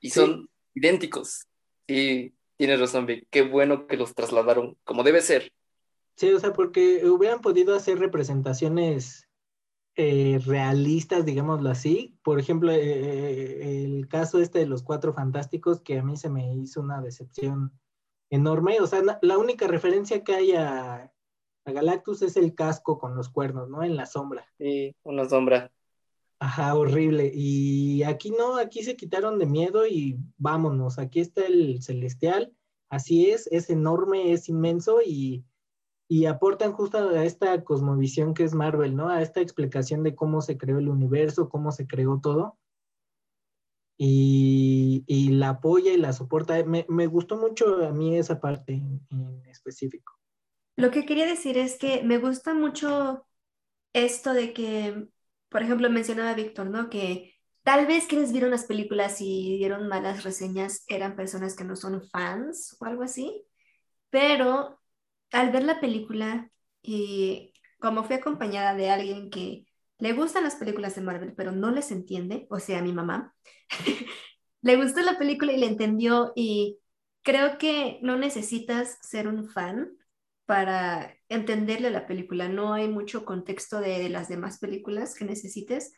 Y Sí. son idénticos. Sí, tienes razón, Vic. Qué bueno que los trasladaron como debe ser. Sí, o sea, porque hubieran podido hacer representaciones eh, realistas, digámoslo así. Por ejemplo, eh, el caso este de los Cuatro Fantásticos, que a mí se me hizo una decepción enorme. O sea, la única referencia que hay a, a Galactus es el casco con los cuernos, ¿no? En la sombra. Sí, una sombra. Ajá, horrible. Y aquí no, aquí se quitaron de miedo y vámonos. Aquí está el celestial. Así es, es enorme, es inmenso y, y aportan justo a esta cosmovisión que es Marvel, ¿no? A esta explicación de cómo se creó el universo, cómo se creó todo. Y, y la apoya y la soporta. Me, me gustó mucho a mí esa parte en, específico. Lo que quería decir es que me gusta mucho esto de que por ejemplo, mencionaba Víctor, ¿no? Que tal vez quienes vieron las películas y dieron malas reseñas eran personas que no son fans o algo así, pero al ver la película y como fui acompañada de alguien que le gustan las películas de Marvel, pero no les entiende, o sea, mi mamá, le gustó la película y le entendió y creo que no necesitas ser un fan para entenderle la película. No hay mucho contexto de, las demás películas que necesites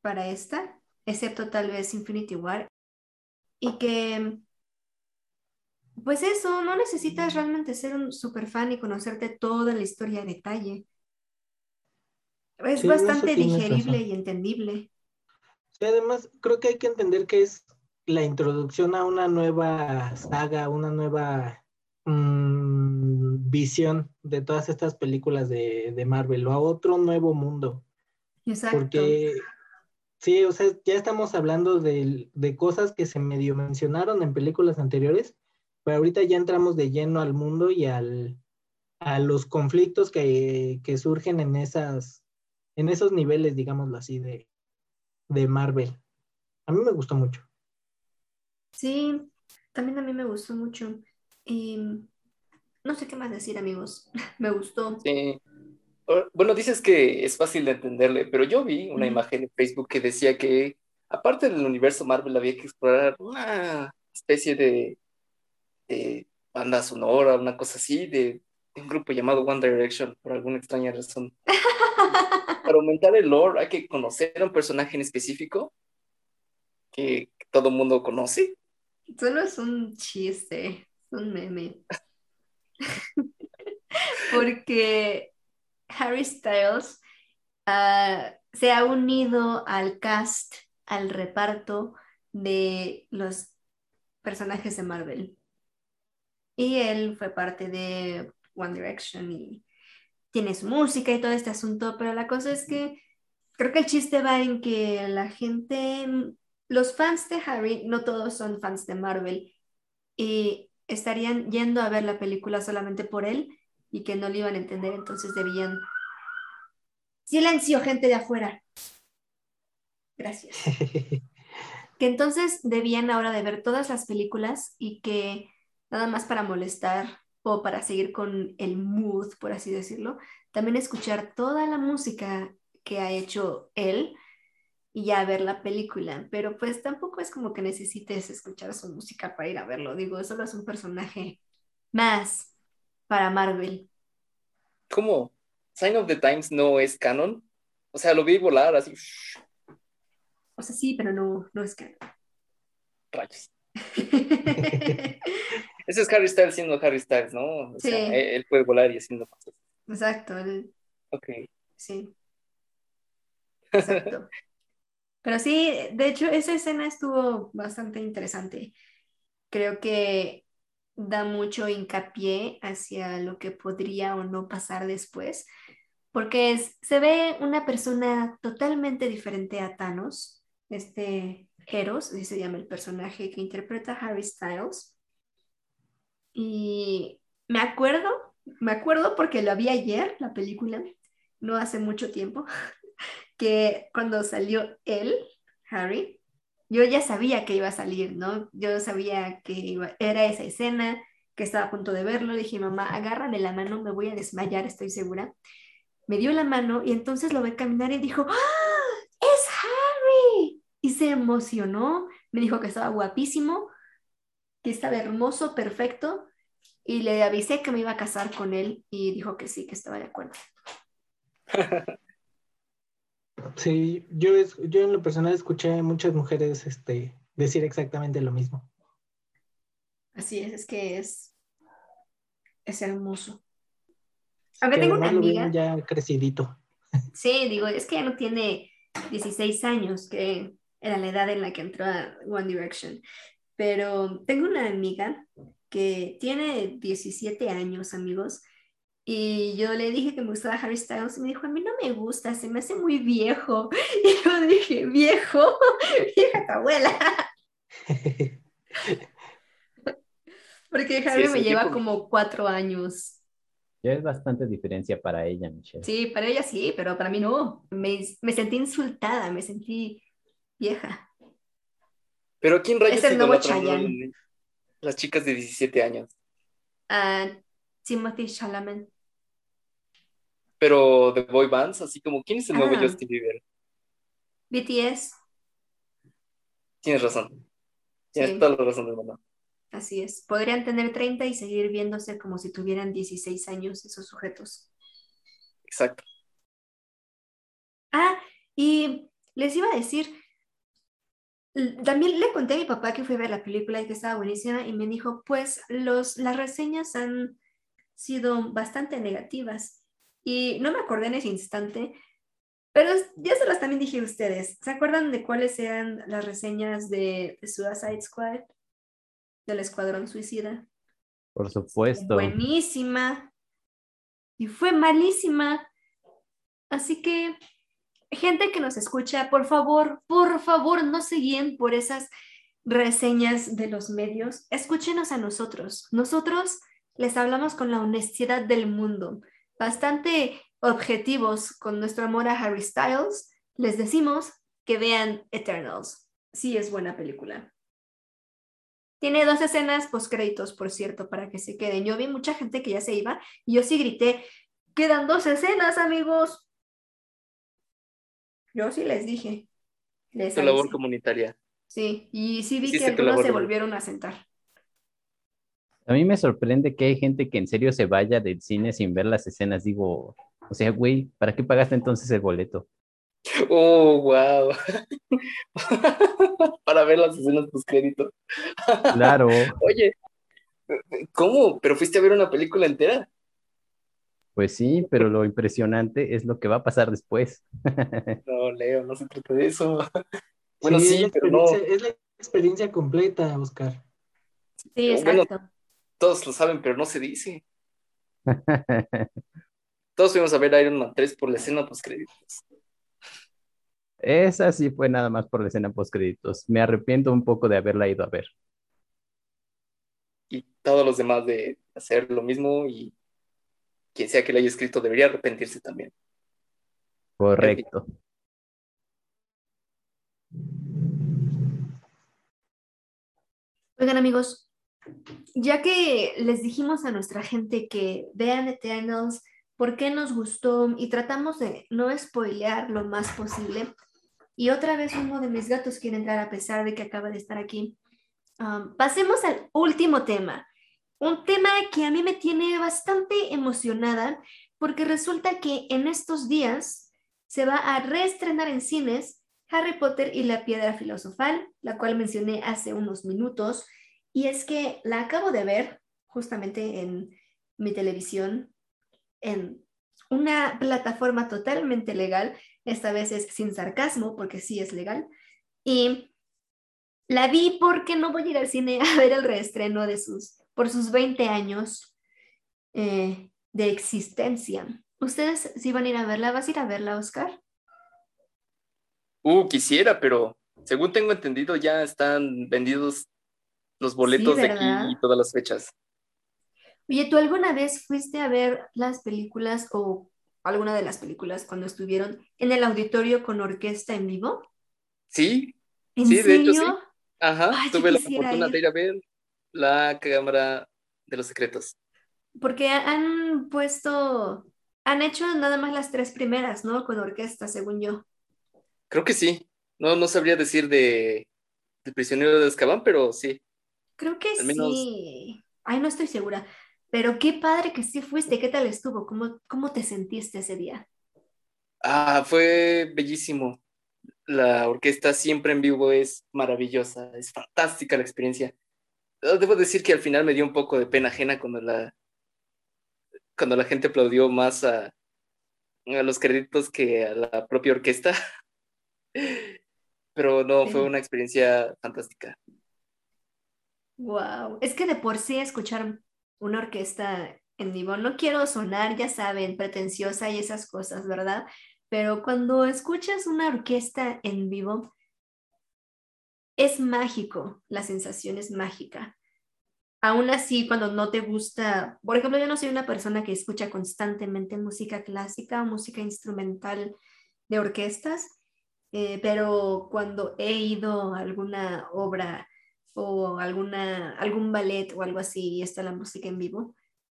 para esta, excepto tal vez Infinity War. Y que, pues eso, no necesitas realmente ser un super fan y conocerte toda la historia a detalle. Es bastante digerible y entendible. Y además, creo que hay que entender que es la introducción a una nueva saga, una nueva mm, visión de todas estas películas de, Marvel o a otro nuevo mundo. Exacto. Porque sí, o sea, ya estamos hablando de, cosas que se medio mencionaron en películas anteriores, pero ahorita ya entramos de lleno al mundo y al, a los conflictos que, que surgen en esas en esos niveles, digámoslo así, de, de Marvel. A mí me gustó mucho. Sí, también a mí me gustó mucho. Y no sé qué más decir, amigos. me gustó. Sí. Bueno, dices que es fácil de entenderle, pero yo vi una imagen en Facebook que decía que, aparte del universo Marvel, había que explorar una especie de, de banda sonora, una cosa así, de un grupo llamado One Direction, por alguna extraña razón. para aumentar el lore hay que conocer a un personaje en específico que, todo mundo conoce. Solo es un chiste, un meme. Porque Harry Styles ah, se ha unido al cast, al reparto de los personajes de Marvel. Y él fue parte de One Direction y tiene su música y todo este asunto, pero la cosa es que creo que el chiste va en que la gente, los fans de Harry, no todos son fans de Marvel y estarían yendo a ver la película solamente por él y que no le iban a entender, entonces debían... Silencio, gente de afuera. Gracias. que entonces debían ahora de ver todas las películas y que nada más para molestar o para seguir con el mood, por así decirlo, también escuchar toda la música que ha hecho él y ya ver la película, pero pues tampoco es como que necesites escuchar su música para ir a verlo, digo, solo es un personaje más para Marvel. ¿Cómo? Sign of the Times no es canon? O sea, lo vi volar así. O sea, sí, pero no, no es canon. Rayos. Ese es Harry Styles siendo Harry Styles, ¿no? O sea, él puede volar y haciendo cosas. Exacto. Ok. Sí. Exacto. Pero sí, de hecho, esa escena estuvo bastante interesante. Creo que da mucho hincapié hacia lo que podría o no pasar después, porque se ve una persona totalmente diferente a Thanos, este Eros, así se el personaje que interpreta Harry Styles. Y me acuerdo, me acuerdo porque lo vi ayer, la película, no hace mucho tiempo, que cuando salió él, Harry, yo ya sabía que iba a salir, ¿no? Yo sabía que era esa escena, que estaba a punto de verlo. Dije, mamá, agárrame la mano, me voy a desmayar, estoy segura. Me dio la mano y entonces lo ve caminar y dijo, ¡Ah! ¡Es! Y se emocionó, me dijo que estaba guapísimo, que estaba hermoso, perfecto, y le avisé que me iba a casar con él y dijo que sí, que estaba de acuerdo. Sí, yo, yo en lo personal escuché a muchas mujeres este, decir exactamente lo mismo. Así es, es que es, es hermoso. Aunque tengo una amiga. Ya crecidito. Sí, digo, es que ya no tiene 16 años, que era la edad en la que entró a One Direction. Pero tengo una amiga que tiene 17 años, amigos, y yo le dije que me gustaba Harry Styles y me dijo, a mí no me gusta, se me hace muy viejo. Y yo dije, viejo, vieja tu abuela. Porque Harry me lleva como cuatro años Ya es bastante diferencia para ella, Michelle. Sí, para ella sí, pero para mí no. Me, me sentí insultada, me sentí vieja. Pero ¿quién rayos Es el nuevo Chayanne. las chicas de 17 años? Ah, Timothy Chalamet. Pero de boy bands, así como, ¿quién es el nuevo Ah. Justin Bieber? BTS, Tienes razón. Tienes Sí. toda la razón del mundo. así es. Podrían tener 30 y seguir viéndose como si tuvieran 16 años esos sujetos. Exacto. Ah, y les iba a decir, también le conté a mi papá que fui a ver la película y que estaba buenísima y me dijo, pues los, las reseñas han sido bastante negativas. Y no me acordé en ese instante, pero ya se las también dije a ustedes. ¿Se acuerdan de cuáles eran las reseñas de, de Suicide Squad? Del Escuadrón Suicida. Por supuesto. Buenísima. Y fue malísima. Así que, gente que nos escucha, por favor, por favor, no se guíen por esas reseñas de los medios. Escúchenos a nosotros. Nosotros les hablamos con la honestidad del mundo. Bastante objetivos con nuestro amor a Harry Styles. Les decimos que vean Eternals. Sí es buena película. Tiene dos escenas postcréditos, por cierto, para que se queden. Yo vi mucha gente que ya se iba y yo sí grité, quedan dos escenas, amigos. Yo sí les dije. Les Tu labor comunitaria. Sí, y sí vi que algunos se volvieron a sentar. A mí me sorprende que hay gente que en serio se vaya del cine sin ver las escenas. Digo, o sea, güey, ¿para qué pagaste entonces el boleto? Oh, wow. Para ver las escenas post crédito. Claro, Oye, ¿cómo? ¿Pero fuiste a ver una película entera? Pues sí, pero lo impresionante es lo que va a pasar después. No, Leo, no se trata de eso. Bueno, Sí, sí, es, la pero no. experiencia, es la experiencia completa, Oscar. Sí, Bueno, exacto. Todos lo saben, pero no se dice. Todos fuimos a ver Iron Man 3 por la escena post créditos. Esa sí fue nada más por la escena post créditos. Me arrepiento un poco de haberla ido a ver. Y todos los demás de hacer lo mismo y quien sea que lo haya escrito debería arrepentirse también. Correcto. Oigan, amigos, ya que les dijimos a nuestra gente que vean Eternals, por qué nos gustó y tratamos de no spoilear lo más posible. Y otra vez uno de mis gatos quiere entrar a pesar de que acaba de estar aquí. Um, pasemos al último tema. Un tema que a mí me tiene bastante emocionada porque resulta que en estos días se va a reestrenar en cines Harry Potter y la Piedra Filosofal, la cual mencioné hace unos minutos. Y es que la acabo de ver justamente en mi televisión, en una plataforma totalmente legal. Esta vez es sin sarcasmo, porque sí es legal. Y la vi porque no voy a ir al cine a ver el reestreno de sus, por sus 20 años eh, de existencia. ¿Ustedes sí van a ir a verla? ¿Vas a ir a verla, Oscar? Uh, quisiera, pero según tengo entendido ya están vendidos los boletos de aquí y todas las fechas. Oye, ¿tú alguna vez fuiste a ver las películas o alguna de las películas cuando estuvieron en el auditorio con orquesta en vivo? Sí, ¿En Sí, de hecho, serio? ajá, Ay, tuve la ir. de ir a ver la Cámara de los Secretos. Porque han puesto, han hecho nada más las tres primeras, ¿no? Con orquesta, según yo. Creo que sí. No, no sabría decir de El prisionero de Azkaban, pero sí. Creo que menos- sí. Ay, no estoy segura. Pero qué padre que sí fuiste. ¿Qué tal estuvo? ¿Cómo, cómo te sentiste ese día? Ah, fue bellísimo. La orquesta siempre en vivo es maravillosa, es fantástica la experiencia. Debo decir que al final me dio un poco de pena ajena cuando la, cuando la gente aplaudió más a, a los créditos que a la propia orquesta. Pero no, fue una experiencia fantástica. Wow. Es que de por sí escuchar una orquesta en vivo, no quiero sonar, ya saben, pretenciosa y esas cosas, ¿verdad? Pero cuando escuchas una orquesta en vivo, es mágico, la sensación es mágica. aún así, cuando no te gusta, por ejemplo, yo no soy una persona que escucha constantemente música clásica música instrumental de orquestas, eh, pero cuando he ido a alguna obra o alguna, algún ballet o algo así y está la música en vivo,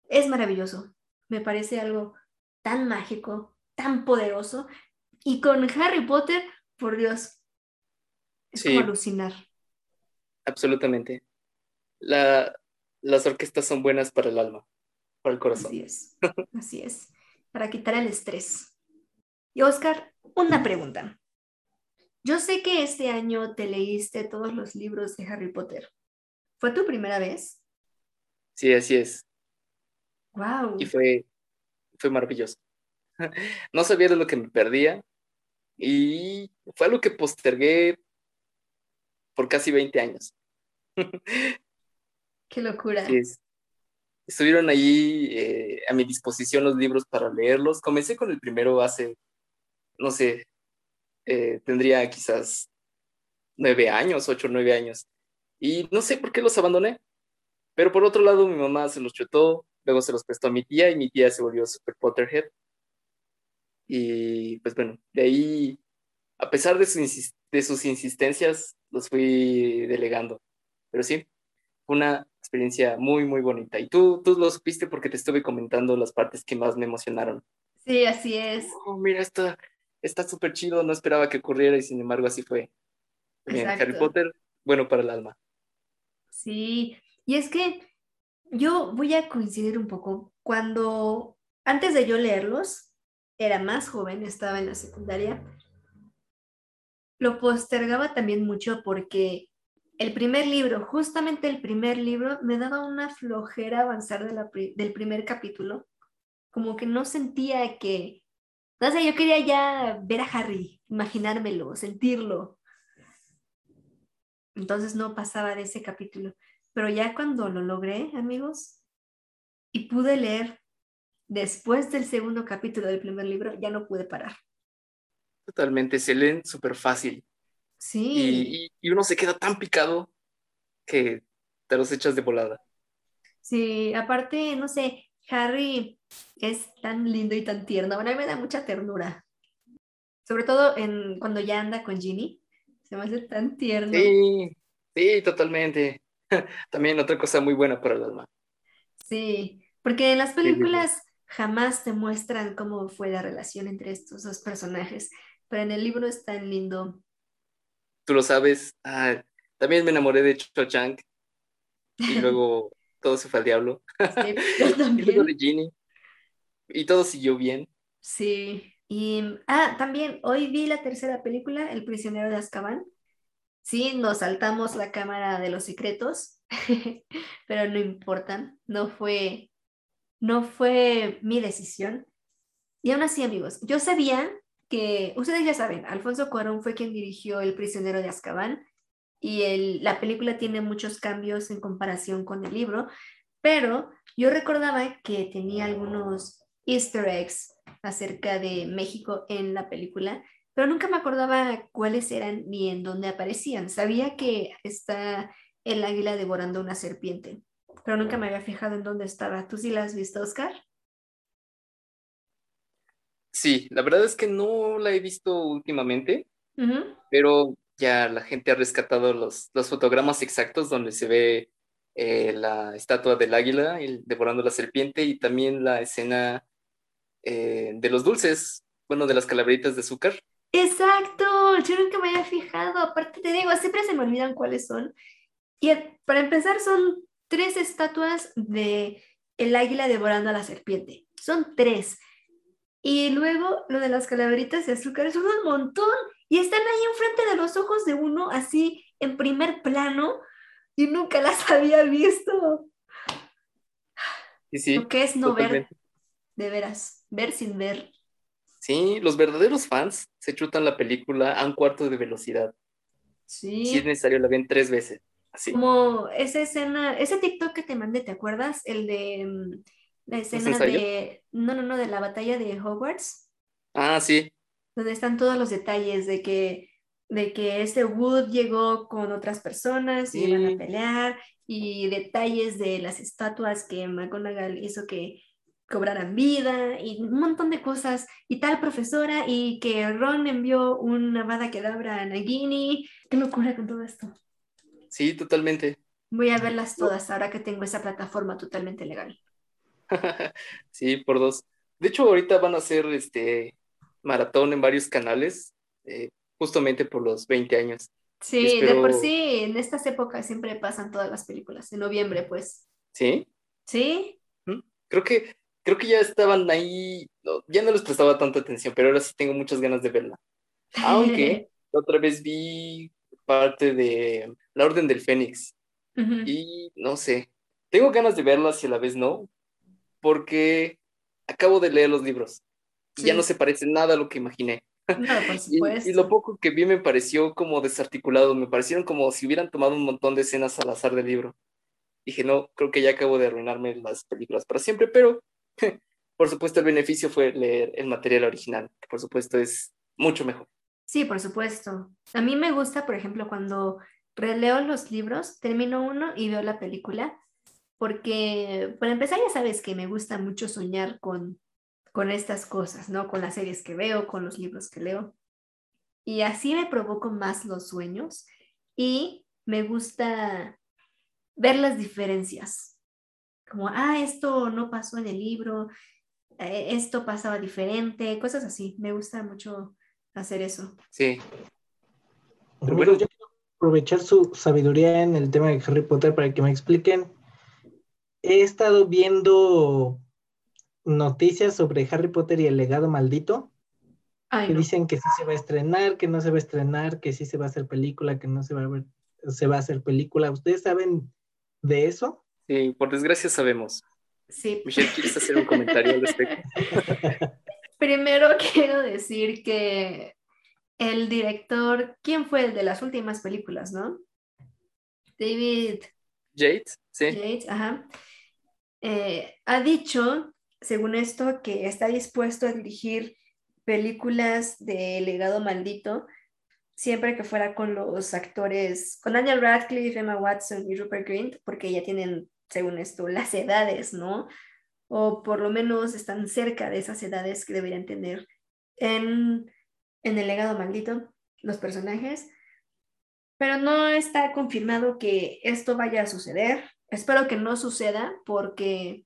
es maravilloso. Me parece algo tan mágico, tan poderoso. Y con Harry Potter, por Dios, es como alucinar. Absolutamente. La, las orquestas son buenas para el alma, para el corazón. Así es, así es, para quitar el estrés. Y Oscar, una pregunta. Yo sé que este año te leíste todos los libros de Harry Potter. ¿Fue tu primera vez? Sí, así es. Wow. Y fue, fue maravilloso. No sabía de lo que me perdía y fue algo que postergué por casi 20 años. Qué locura. Estuvieron ahí eh, a mi disposición los libros para leerlos. Comencé con el primero hace, no sé, eh, tendría quizás nueve años, ocho, nueve años. Y no sé por qué los abandoné. Pero por otro lado, mi mamá se los chutó, luego se los prestó a mi tía y mi tía se volvió super Potterhead. Y pues bueno, de ahí, a pesar de, de sus insistencias, los fui delegando. Pero sí, fue una experiencia muy, muy bonita. Y tú, tú lo supiste porque te estuve comentando las partes que más me emocionaron. Sí, así es. Oh, mira, esto está súper chido, no esperaba que ocurriera y sin embargo así fue. Bien, Harry Potter, bueno para el alma. Sí, y es que yo voy a coincidir un poco. Cuando, antes de yo leerlos, era más joven, estaba en la secundaria, lo postergaba también mucho porque el primer libro, justamente el primer libro, me daba una flojera avanzar del primer capítulo. Como que no sentía que, no sé, yo quería ya ver a Harry, imaginármelo, sentirlo. Entonces no pasaba de ese capítulo. Pero ya cuando lo logré, amigos, y pude leer después del segundo capítulo del primer libro, ya no pude parar. Totalmente, se leen súper fácil. Sí. Y, uno se queda tan picado que te los echas de volada. Sí, aparte, no sé, Harry es tan lindo y tan tierno. Bueno, a mí me da mucha ternura. Sobre todo en, cuando ya anda con Ginny. Se me hace tan tierno. Sí, sí, totalmente. También otra cosa muy buena para el alma. Sí, porque en las películas jamás te muestran cómo fue la relación entre estos dos personajes, pero en el libro es tan lindo tú lo sabes. Ah, también me enamoré de Cho Chang y luego todo se fue al diablo. Sí, yo también. y luego de Ginny. Y todo siguió bien. Sí. Y, ah, también hoy vi la tercera película, El prisionero de Azkaban. Sí, nos saltamos la cámara de los secretos, pero no importa, no fue, no fue mi decisión. Y aún así, amigos, yo sabía que ustedes ya saben, Alfonso Cuarón fue quien dirigió El prisionero de Azkaban y la película tiene muchos cambios en comparación con el libro, pero yo recordaba que tenía algunos easter eggs acerca de México en la película, pero nunca me acordaba cuáles eran ni en dónde aparecían. Sabía que está el águila devorando una serpiente, pero nunca me había fijado en dónde estaba. ¿Tú sí la has visto, Oscar? Sí, la verdad es que no la he visto últimamente, pero ya la gente ha rescatado los, los fotogramas exactos donde se ve eh, la estatua del águila devorando la serpiente y también la escena eh, de los dulces, bueno, de las calaveritas de azúcar. Exacto, yo nunca me había fijado, aparte te digo, siempre se me olvidan cuáles son. Y para empezar son tres estatuas de el águila devorando a la serpiente, son tres. Y luego lo de las calaveritas de azúcar son un montón y están ahí enfrente de los ojos de uno, así en primer plano, y nunca las había visto. Sí, sí, lo que es no ver, de veras, ver sin ver. Sí, los verdaderos fans se chutan la película a un cuarto de velocidad. Sí. Si es necesario, la ven tres veces. Así. Como esa escena, ese TikTok que te mandé, ¿te acuerdas? El de mm, la escena de. No, no, no, de la batalla de Hogwarts. Ah, sí. Donde están todos los detalles de que de que este Wood llegó con otras personas y iban a pelear y detalles de las estatuas que McGonagall hizo que cobraran vida y un montón de cosas y tal profesora y que Ron envió una Avada Kedavra a Nagini. ¿Qué locura con todo esto? Sí, totalmente. Voy a verlas todas ahora que tengo esa plataforma totalmente legal. sí, por dos. De hecho, ahorita van a hacer este maratón en varios canales, eh, justamente por los 20 años. Sí, de por sí, en estas épocas siempre pasan todas las películas, en noviembre, pues. ¿Sí? Sí. Creo que, creo que ya estaban ahí, ya no les prestaba tanta atención, pero ahora sí tengo muchas ganas de verla. Aunque otra vez vi parte de La Orden del Fénix y no sé, tengo ganas de verla si a la vez no, porque acabo de leer los libros y ya no se parece nada a lo que imaginé. y, lo poco que vi me pareció como desarticulado, me parecieron como si hubieran tomado un montón de escenas al azar del libro. Dije, no, creo que ya acabo de arruinarme las películas para siempre, pero por supuesto el beneficio fue leer el material original, que por supuesto es mucho mejor. Sí, por supuesto. A mí me gusta, por ejemplo, cuando releo los libros, termino uno y veo la película, porque para empezar ya sabes que me gusta mucho soñar con con estas cosas, ¿no? Con las series que veo, con los libros que leo. Y así me provoco más los sueños y me gusta ver las diferencias. Como, ah, esto no pasó en el libro, eh, esto pasaba diferente, cosas así. Me gusta mucho hacer eso. Sí. Pero bueno, yo quiero aprovechar su sabiduría en el tema de Harry Potter para que me expliquen. He estado viendo noticias sobre Harry Potter y el legado maldito. que dicen que sí se va a estrenar, que no se va a estrenar, que sí se va a hacer película, que no se va a ver, se va a hacer película. ¿Ustedes saben de eso? Sí, por desgracia sabemos. Sí. Michelle, ¿quieres hacer un comentario al respecto? Primero quiero decir que el director, ¿quién fue el de las últimas películas, no? David. Yates, sí. Yates, ajá. Eh, ha dicho según esto, que está dispuesto a dirigir películas de legado maldito, siempre que fuera con los actores, con Daniel Radcliffe, Emma Watson y Rupert Grint, porque ya tienen, según esto, las edades, ¿no? O por lo menos están cerca de esas edades que deberían tener en, en el legado maldito los personajes. Pero no está confirmado que esto vaya a suceder. Espero que no suceda porque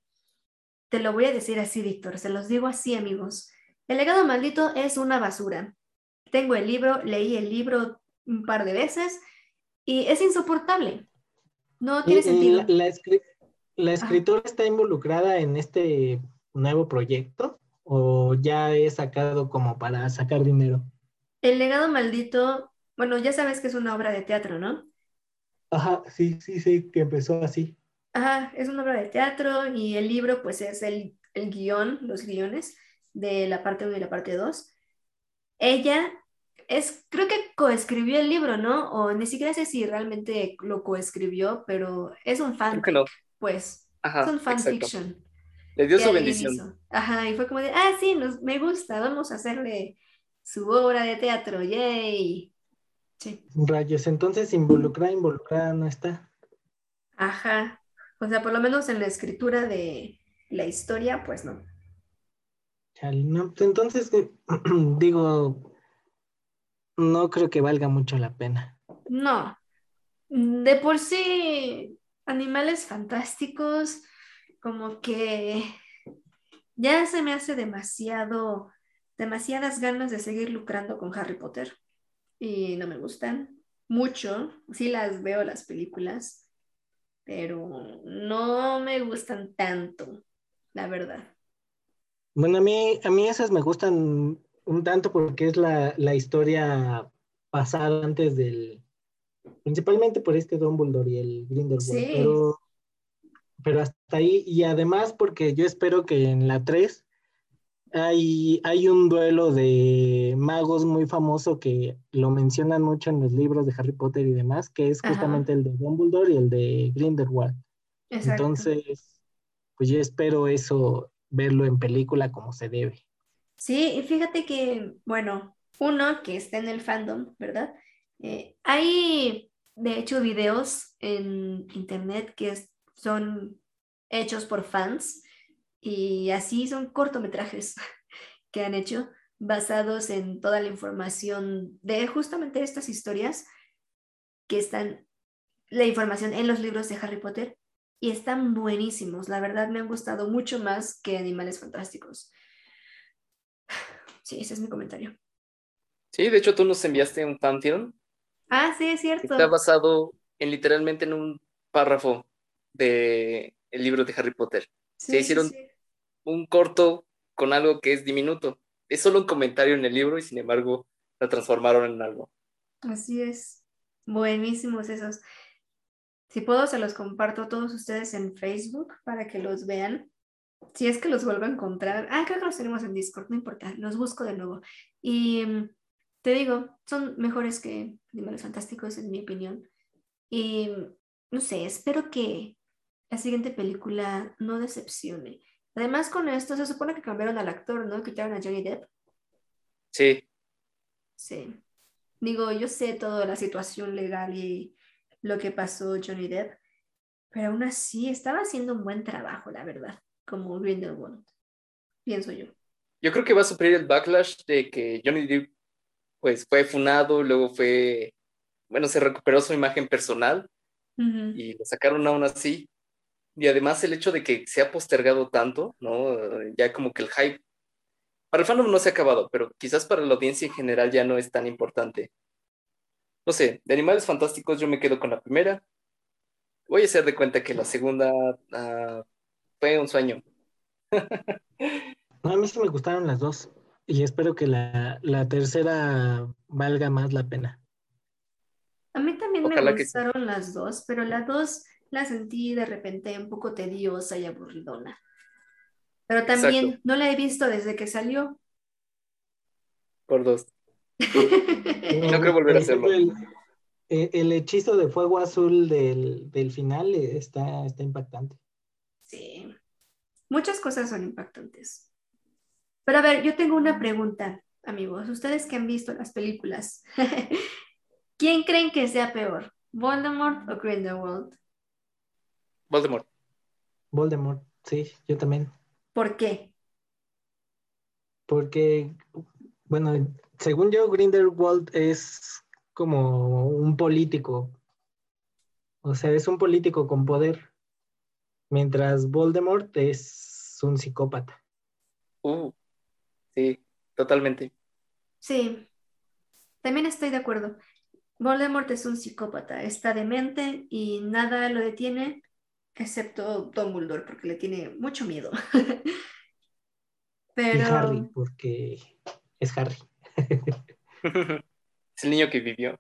te lo voy a decir así, Víctor, se los digo así, amigos. El legado maldito es una basura. Tengo el libro, leí el libro un par de veces y es insoportable. No tiene sentido. La, escritora está involucrada en este nuevo proyecto o ya es sacado como para sacar dinero? El legado maldito, bueno, ya sabes que es una obra de teatro, ¿no? Ajá, sí, sí, sí, que empezó así. Ajá, es una obra de teatro y el libro pues es el, el guion, los guiones de la parte 1 y la parte 2. Ella es, creo que coescribió el libro, ¿no? O ni siquiera sé si realmente lo coescribió, pero es un fan, pues. es un fanfiction. Le dio su bendición. Ajá, y fue como de, ah, sí, nos, me gusta, vamos a hacerle su obra de teatro, yay. Sí. Rayos, entonces involucrada, involucrada no está. Ajá. O sea, por lo menos en la escritura de la historia, pues no. Pues entonces, eh, digo, no creo que valga mucho la pena. No. De por sí, animales fantásticos, como que ya se me hace demasiado, demasiadas ganas de seguir lucrando con Harry Potter. Y no me gustan mucho. Sí las veo las películas, pero no me gustan tanto, la verdad. Bueno, a mí, a mí esas me gustan un tanto porque es la, historia pasada antes del, principalmente por este Dumbledore y el Grindelwald, pero, pero hasta ahí, y además porque yo espero que en la 3 hay, hay un duelo de magos muy famoso que lo mencionan mucho en los libros de Harry Potter y demás, que es justamente el de Dumbledore y el de Grindelwald. Entonces, pues yo espero eso, verlo en película como se debe. Sí, y fíjate que, bueno, uno que está en el fandom, ¿verdad? Eh, hay, de hecho, videos en internet que son hechos por fans y así son cortometrajes que han hecho basados en toda la información de justamente estas historias que están, la información en los libros de Harry Potter y están buenísimos. La verdad me han gustado mucho más que Animales Fantásticos. Sí, ese es mi comentario. Sí, de hecho tú nos enviaste un pantheon. Ah, sí, es cierto. Está basado en literalmente en un párrafo de el libro de Harry Potter. Se hicieron un corto con algo que es diminuto. Es solo un comentario en el libro y sin embargo la transformaron en algo. Así es. Buenísimos esos. Si puedo, se los comparto a todos ustedes en Facebook para que los vean. Si es que los vuelvo a encontrar. Ah, creo que los tenemos en Discord, no importa, los busco de nuevo. Y mm, te digo, son mejores que Animales Fantásticos, en mi opinión. Y mm, no sé, espero que la siguiente película no decepcione. Además, con esto se supone que cambiaron al actor, ¿no? Quitaron a Johnny Depp. Sí. Sí. Digo, yo sé toda la situación legal y lo que pasó Johnny Depp, pero aún así estaba haciendo un buen trabajo, la verdad, como Grindelwald, pienso yo. Yo creo que va a sufrir el backlash de que Johnny Depp pues fue funado, luego fue, bueno, se recuperó su imagen personal y lo sacaron aún así. Y además el hecho de que se ha postergado tanto, ¿no? Ya como que el hype, para el fandom no se ha acabado, pero quizás para la audiencia en general ya no es tan importante. No sé, de Animales Fantásticos yo me quedo con la primera. Voy a hacer de cuenta que la segunda ah, fue un sueño. no, a mí sí me gustaron las dos y espero que la, tercera valga más la pena. A mí también me gustaron las dos, pero la dos la sentí de repente un poco tediosa y aburridona. Pero también no la he visto desde que salió. Por dos. no creo volver a hacerlo. El, hechizo de fuego azul del, final está, está impactante. Sí. Muchas cosas son impactantes. Pero a ver, yo tengo una pregunta, amigos. Ustedes que han visto las películas, ¿quién creen que sea peor? ¿Voldemort o Grindelwald? Voldemort. Voldemort, sí, yo también. ¿Por qué? Porque, bueno, según yo, Grindelwald es como un político. O sea, es un político con poder. Mientras Voldemort es un psicópata. Uh, sí, totalmente. Sí, también estoy de acuerdo. Voldemort es un psicópata, está demente y nada lo detiene excepto Dumbledore, porque le tiene mucho miedo. Pero... Y Harry, porque es Harry. es el niño que vivió.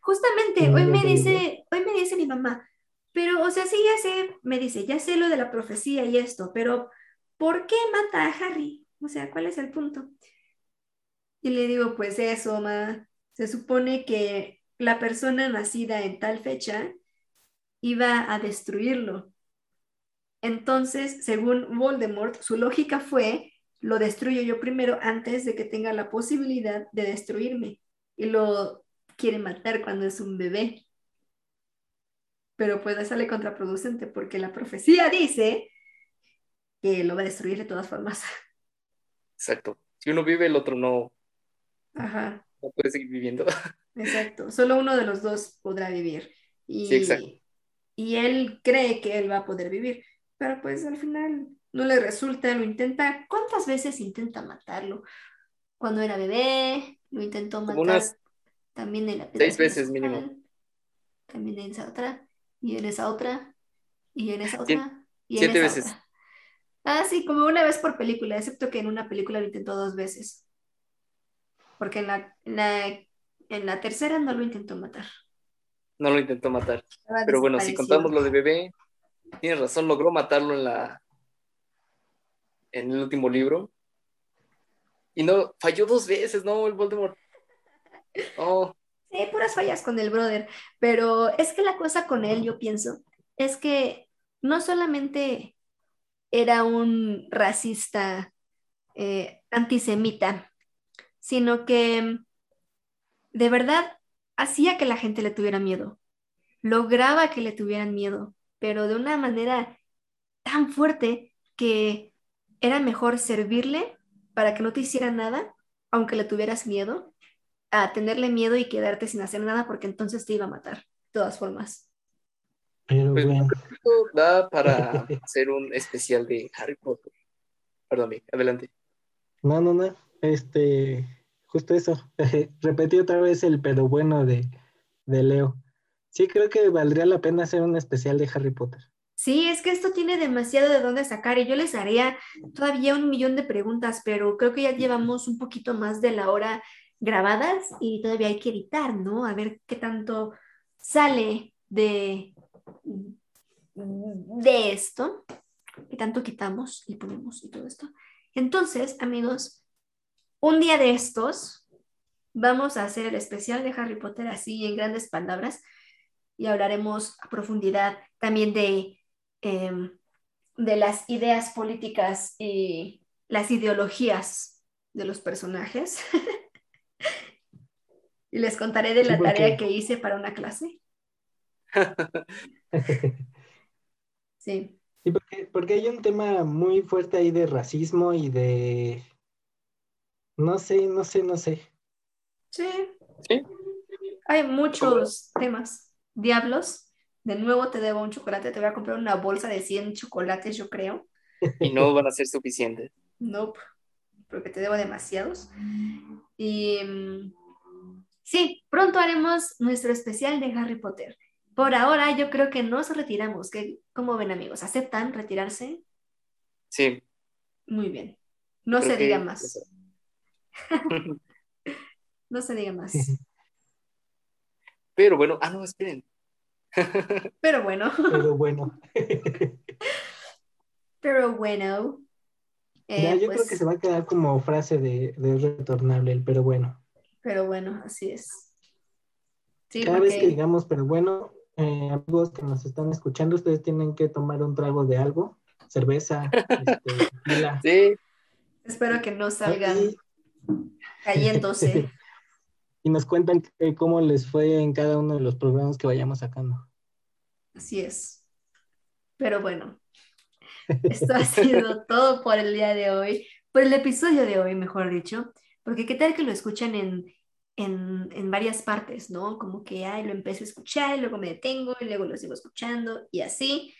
Justamente, hoy me dice, hoy me dice mi mamá, pero, o sea, sí, ya sé, me dice, ya sé lo de la profecía y esto, pero ¿por qué mata a Harry? O sea, ¿cuál es el punto? Y le digo, pues eso, ma, se supone que la persona nacida en tal fecha iba a destruirlo. Entonces, según Voldemort, su lógica fue, lo destruyo yo primero antes de que tenga la posibilidad de destruirme. Y lo quiere matar cuando es un bebé. Pero puede sale contraproducente porque la profecía dice que lo va a destruir de todas formas. Exacto. Si uno vive, el otro no. Ajá. No puede seguir viviendo. Exacto. Solo uno de los dos podrá vivir. Y, sí, exacto. Y él cree que él va a poder vivir pero pues al final no le resulta, lo intenta. ¿Cuántas veces intenta matarlo? Cuando era bebé, lo intentó matar. también en la Seis veces mínimo. También en esa otra, y en esa otra, y en esa otra, y en Siete esa veces. Otra. Ah, sí, como una vez por película, excepto que en una película lo intentó dos veces. Porque en la, en la, en la tercera no lo intentó matar. No lo intentó matar. Pero bueno, si contamos lo de bebé, tienes razón, logró matarlo en la en el último libro. Y no, falló dos veces, ¿no? El Voldemort. Oh. Sí, puras fallas con el brother. Pero es que la cosa con él, yo pienso, es que no solamente era un racista eh, antisemita, sino que de verdad hacía que la gente le tuviera miedo, lograba que le tuvieran miedo, pero de una manera tan fuerte que era mejor servirle para que no te hiciera nada, aunque le tuvieras miedo, a tenerle miedo y quedarte sin hacer nada porque entonces te iba a matar, de todas formas. Pero Pues, bueno, esto da para hacer un especial de Harry Potter. Perdón, adelante. no, no, no. Este, justo eso. Repetí otra vez el pero bueno de, de Leo. Sí, creo que valdría la pena hacer un especial de Harry Potter. Sí, es que esto tiene demasiado de dónde sacar y yo les haría todavía un millón de preguntas, pero creo que ya llevamos un poquito más de la hora grabadas y todavía hay que editar, ¿no? A ver qué tanto sale de, de esto, qué tanto quitamos y ponemos y todo esto. Entonces, amigos, un día de estos vamos a hacer el especial de Harry Potter así en grandes palabras y hablaremos a profundidad también de, em, de las ideas políticas y las ideologías de los personajes. y les contaré de Sí, la porque- tarea que hice para una clase. Sí, Sí, porque, porque hay un tema muy fuerte ahí de racismo y de... No sé, no sé, no sé. sí. Sí. Hay muchos temas. Diablos, de nuevo te debo un chocolate, te voy a comprar una bolsa de 100 chocolates, yo creo. Y no van a ser suficientes. Nope, porque te debo demasiados. Y mm, sí, pronto haremos nuestro especial de Harry Potter. Por ahora yo creo que nos retiramos. ¿Qué, ¿Cómo ven amigos? ¿Aceptan retirarse? Sí. Muy bien. No creo se que- diga más. No se diga más. Pero bueno, ah, no, esperen. Pero bueno, Pero bueno, pero bueno. Eh, ya, yo pues, creo que se va a quedar como frase de, de retornable el pero bueno. Pero bueno, así es. Sí, Cada vez que digamos pero bueno, eh, amigos que nos están escuchando, ustedes tienen que tomar un trago de algo, cerveza, este. Sí, espero que no salgan Y, cayéndose. Y nos cuentan cómo les fue en cada uno de los programas que vayamos sacando. Así es. Pero bueno, esto ha sido todo por el día de hoy, por el episodio de hoy, mejor dicho, porque qué tal que lo escuchan en, en, en varias partes, ¿no? Como que, ay, lo empiezo a escuchar y luego me detengo y luego lo sigo escuchando y así.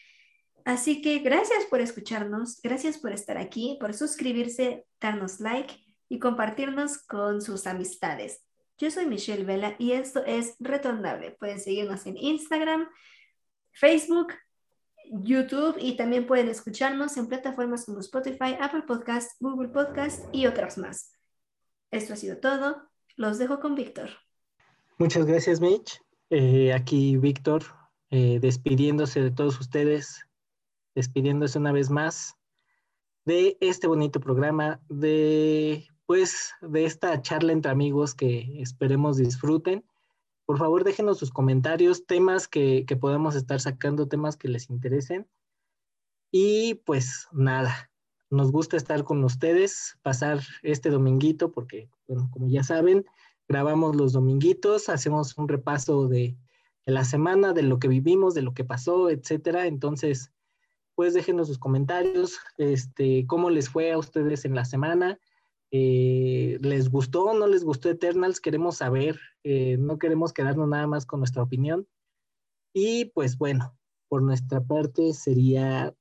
Así que gracias por escucharnos, gracias por estar aquí, por suscribirse, darnos like y compartirnos con sus amistades. Yo soy Michelle Vela y esto es Retornable. Pueden seguirnos en Instagram, Facebook, YouTube y también pueden escucharnos en plataformas como Spotify, Apple Podcast, Google Podcast y otras más. Esto ha sido todo. Los dejo con Víctor. Muchas gracias, Mitch. Eh, aquí Víctor, eh, despidiéndose de todos ustedes, despidiéndose una vez más de este bonito programa, de pues de esta charla entre amigos que esperemos disfruten. Por favor, déjenos sus comentarios, temas que, que podamos estar sacando, temas que les interesen. Y pues nada, nos gusta estar con ustedes, pasar este dominguito, porque, bueno, como ya saben, grabamos los dominguitos, hacemos un repaso de, de, la semana, de lo que vivimos, de lo que pasó, etcétera. Entonces, pues déjenos sus comentarios, este, cómo les fue a ustedes en la semana. Eh, ¿Les gustó o no les gustó Eternals? Queremos saber, eh, no queremos quedarnos nada más con nuestra opinión. Y pues bueno, por nuestra parte sería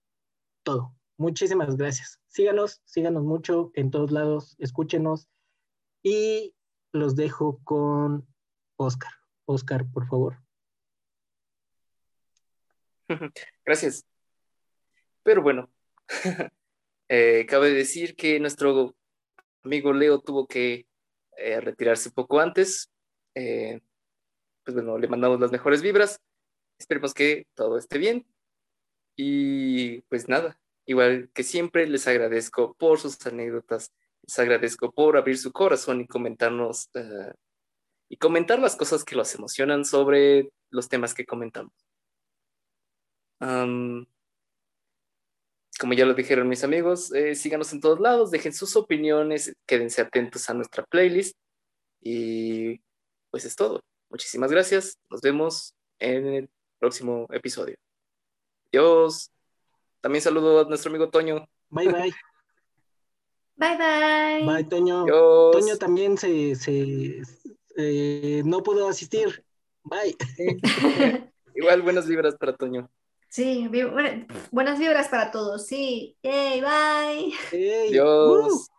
todo. Muchísimas gracias. Síganos, síganos mucho en todos lados, escúchenos y los dejo con Oscar. Oscar, por favor. Gracias. Pero bueno, eh, cabe decir que nuestro amigo Leo tuvo que eh, retirarse un poco antes. Eh, pues bueno, le mandamos las mejores vibras. Esperemos que todo esté bien. Y pues nada, igual que siempre, les agradezco por sus anécdotas, les agradezco por abrir su corazón y comentarnos uh, y comentar las cosas que los emocionan sobre los temas que comentamos. Um, como ya lo dijeron mis amigos, eh, síganos en todos lados, dejen sus opiniones, quédense atentos a nuestra playlist y pues es todo. Muchísimas gracias. Nos vemos en el próximo episodio. Adiós. También saludo a nuestro amigo Toño. Bye, bye. Bye, bye. Bye, Toño. Adiós. Toño también se, se eh, no pudo asistir. Bye. Igual buenas vibras para Toño. Sí, vi- bueno, buenas vibras para todos. Sí. Yay, bye. Hey, Adiós.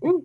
Uh.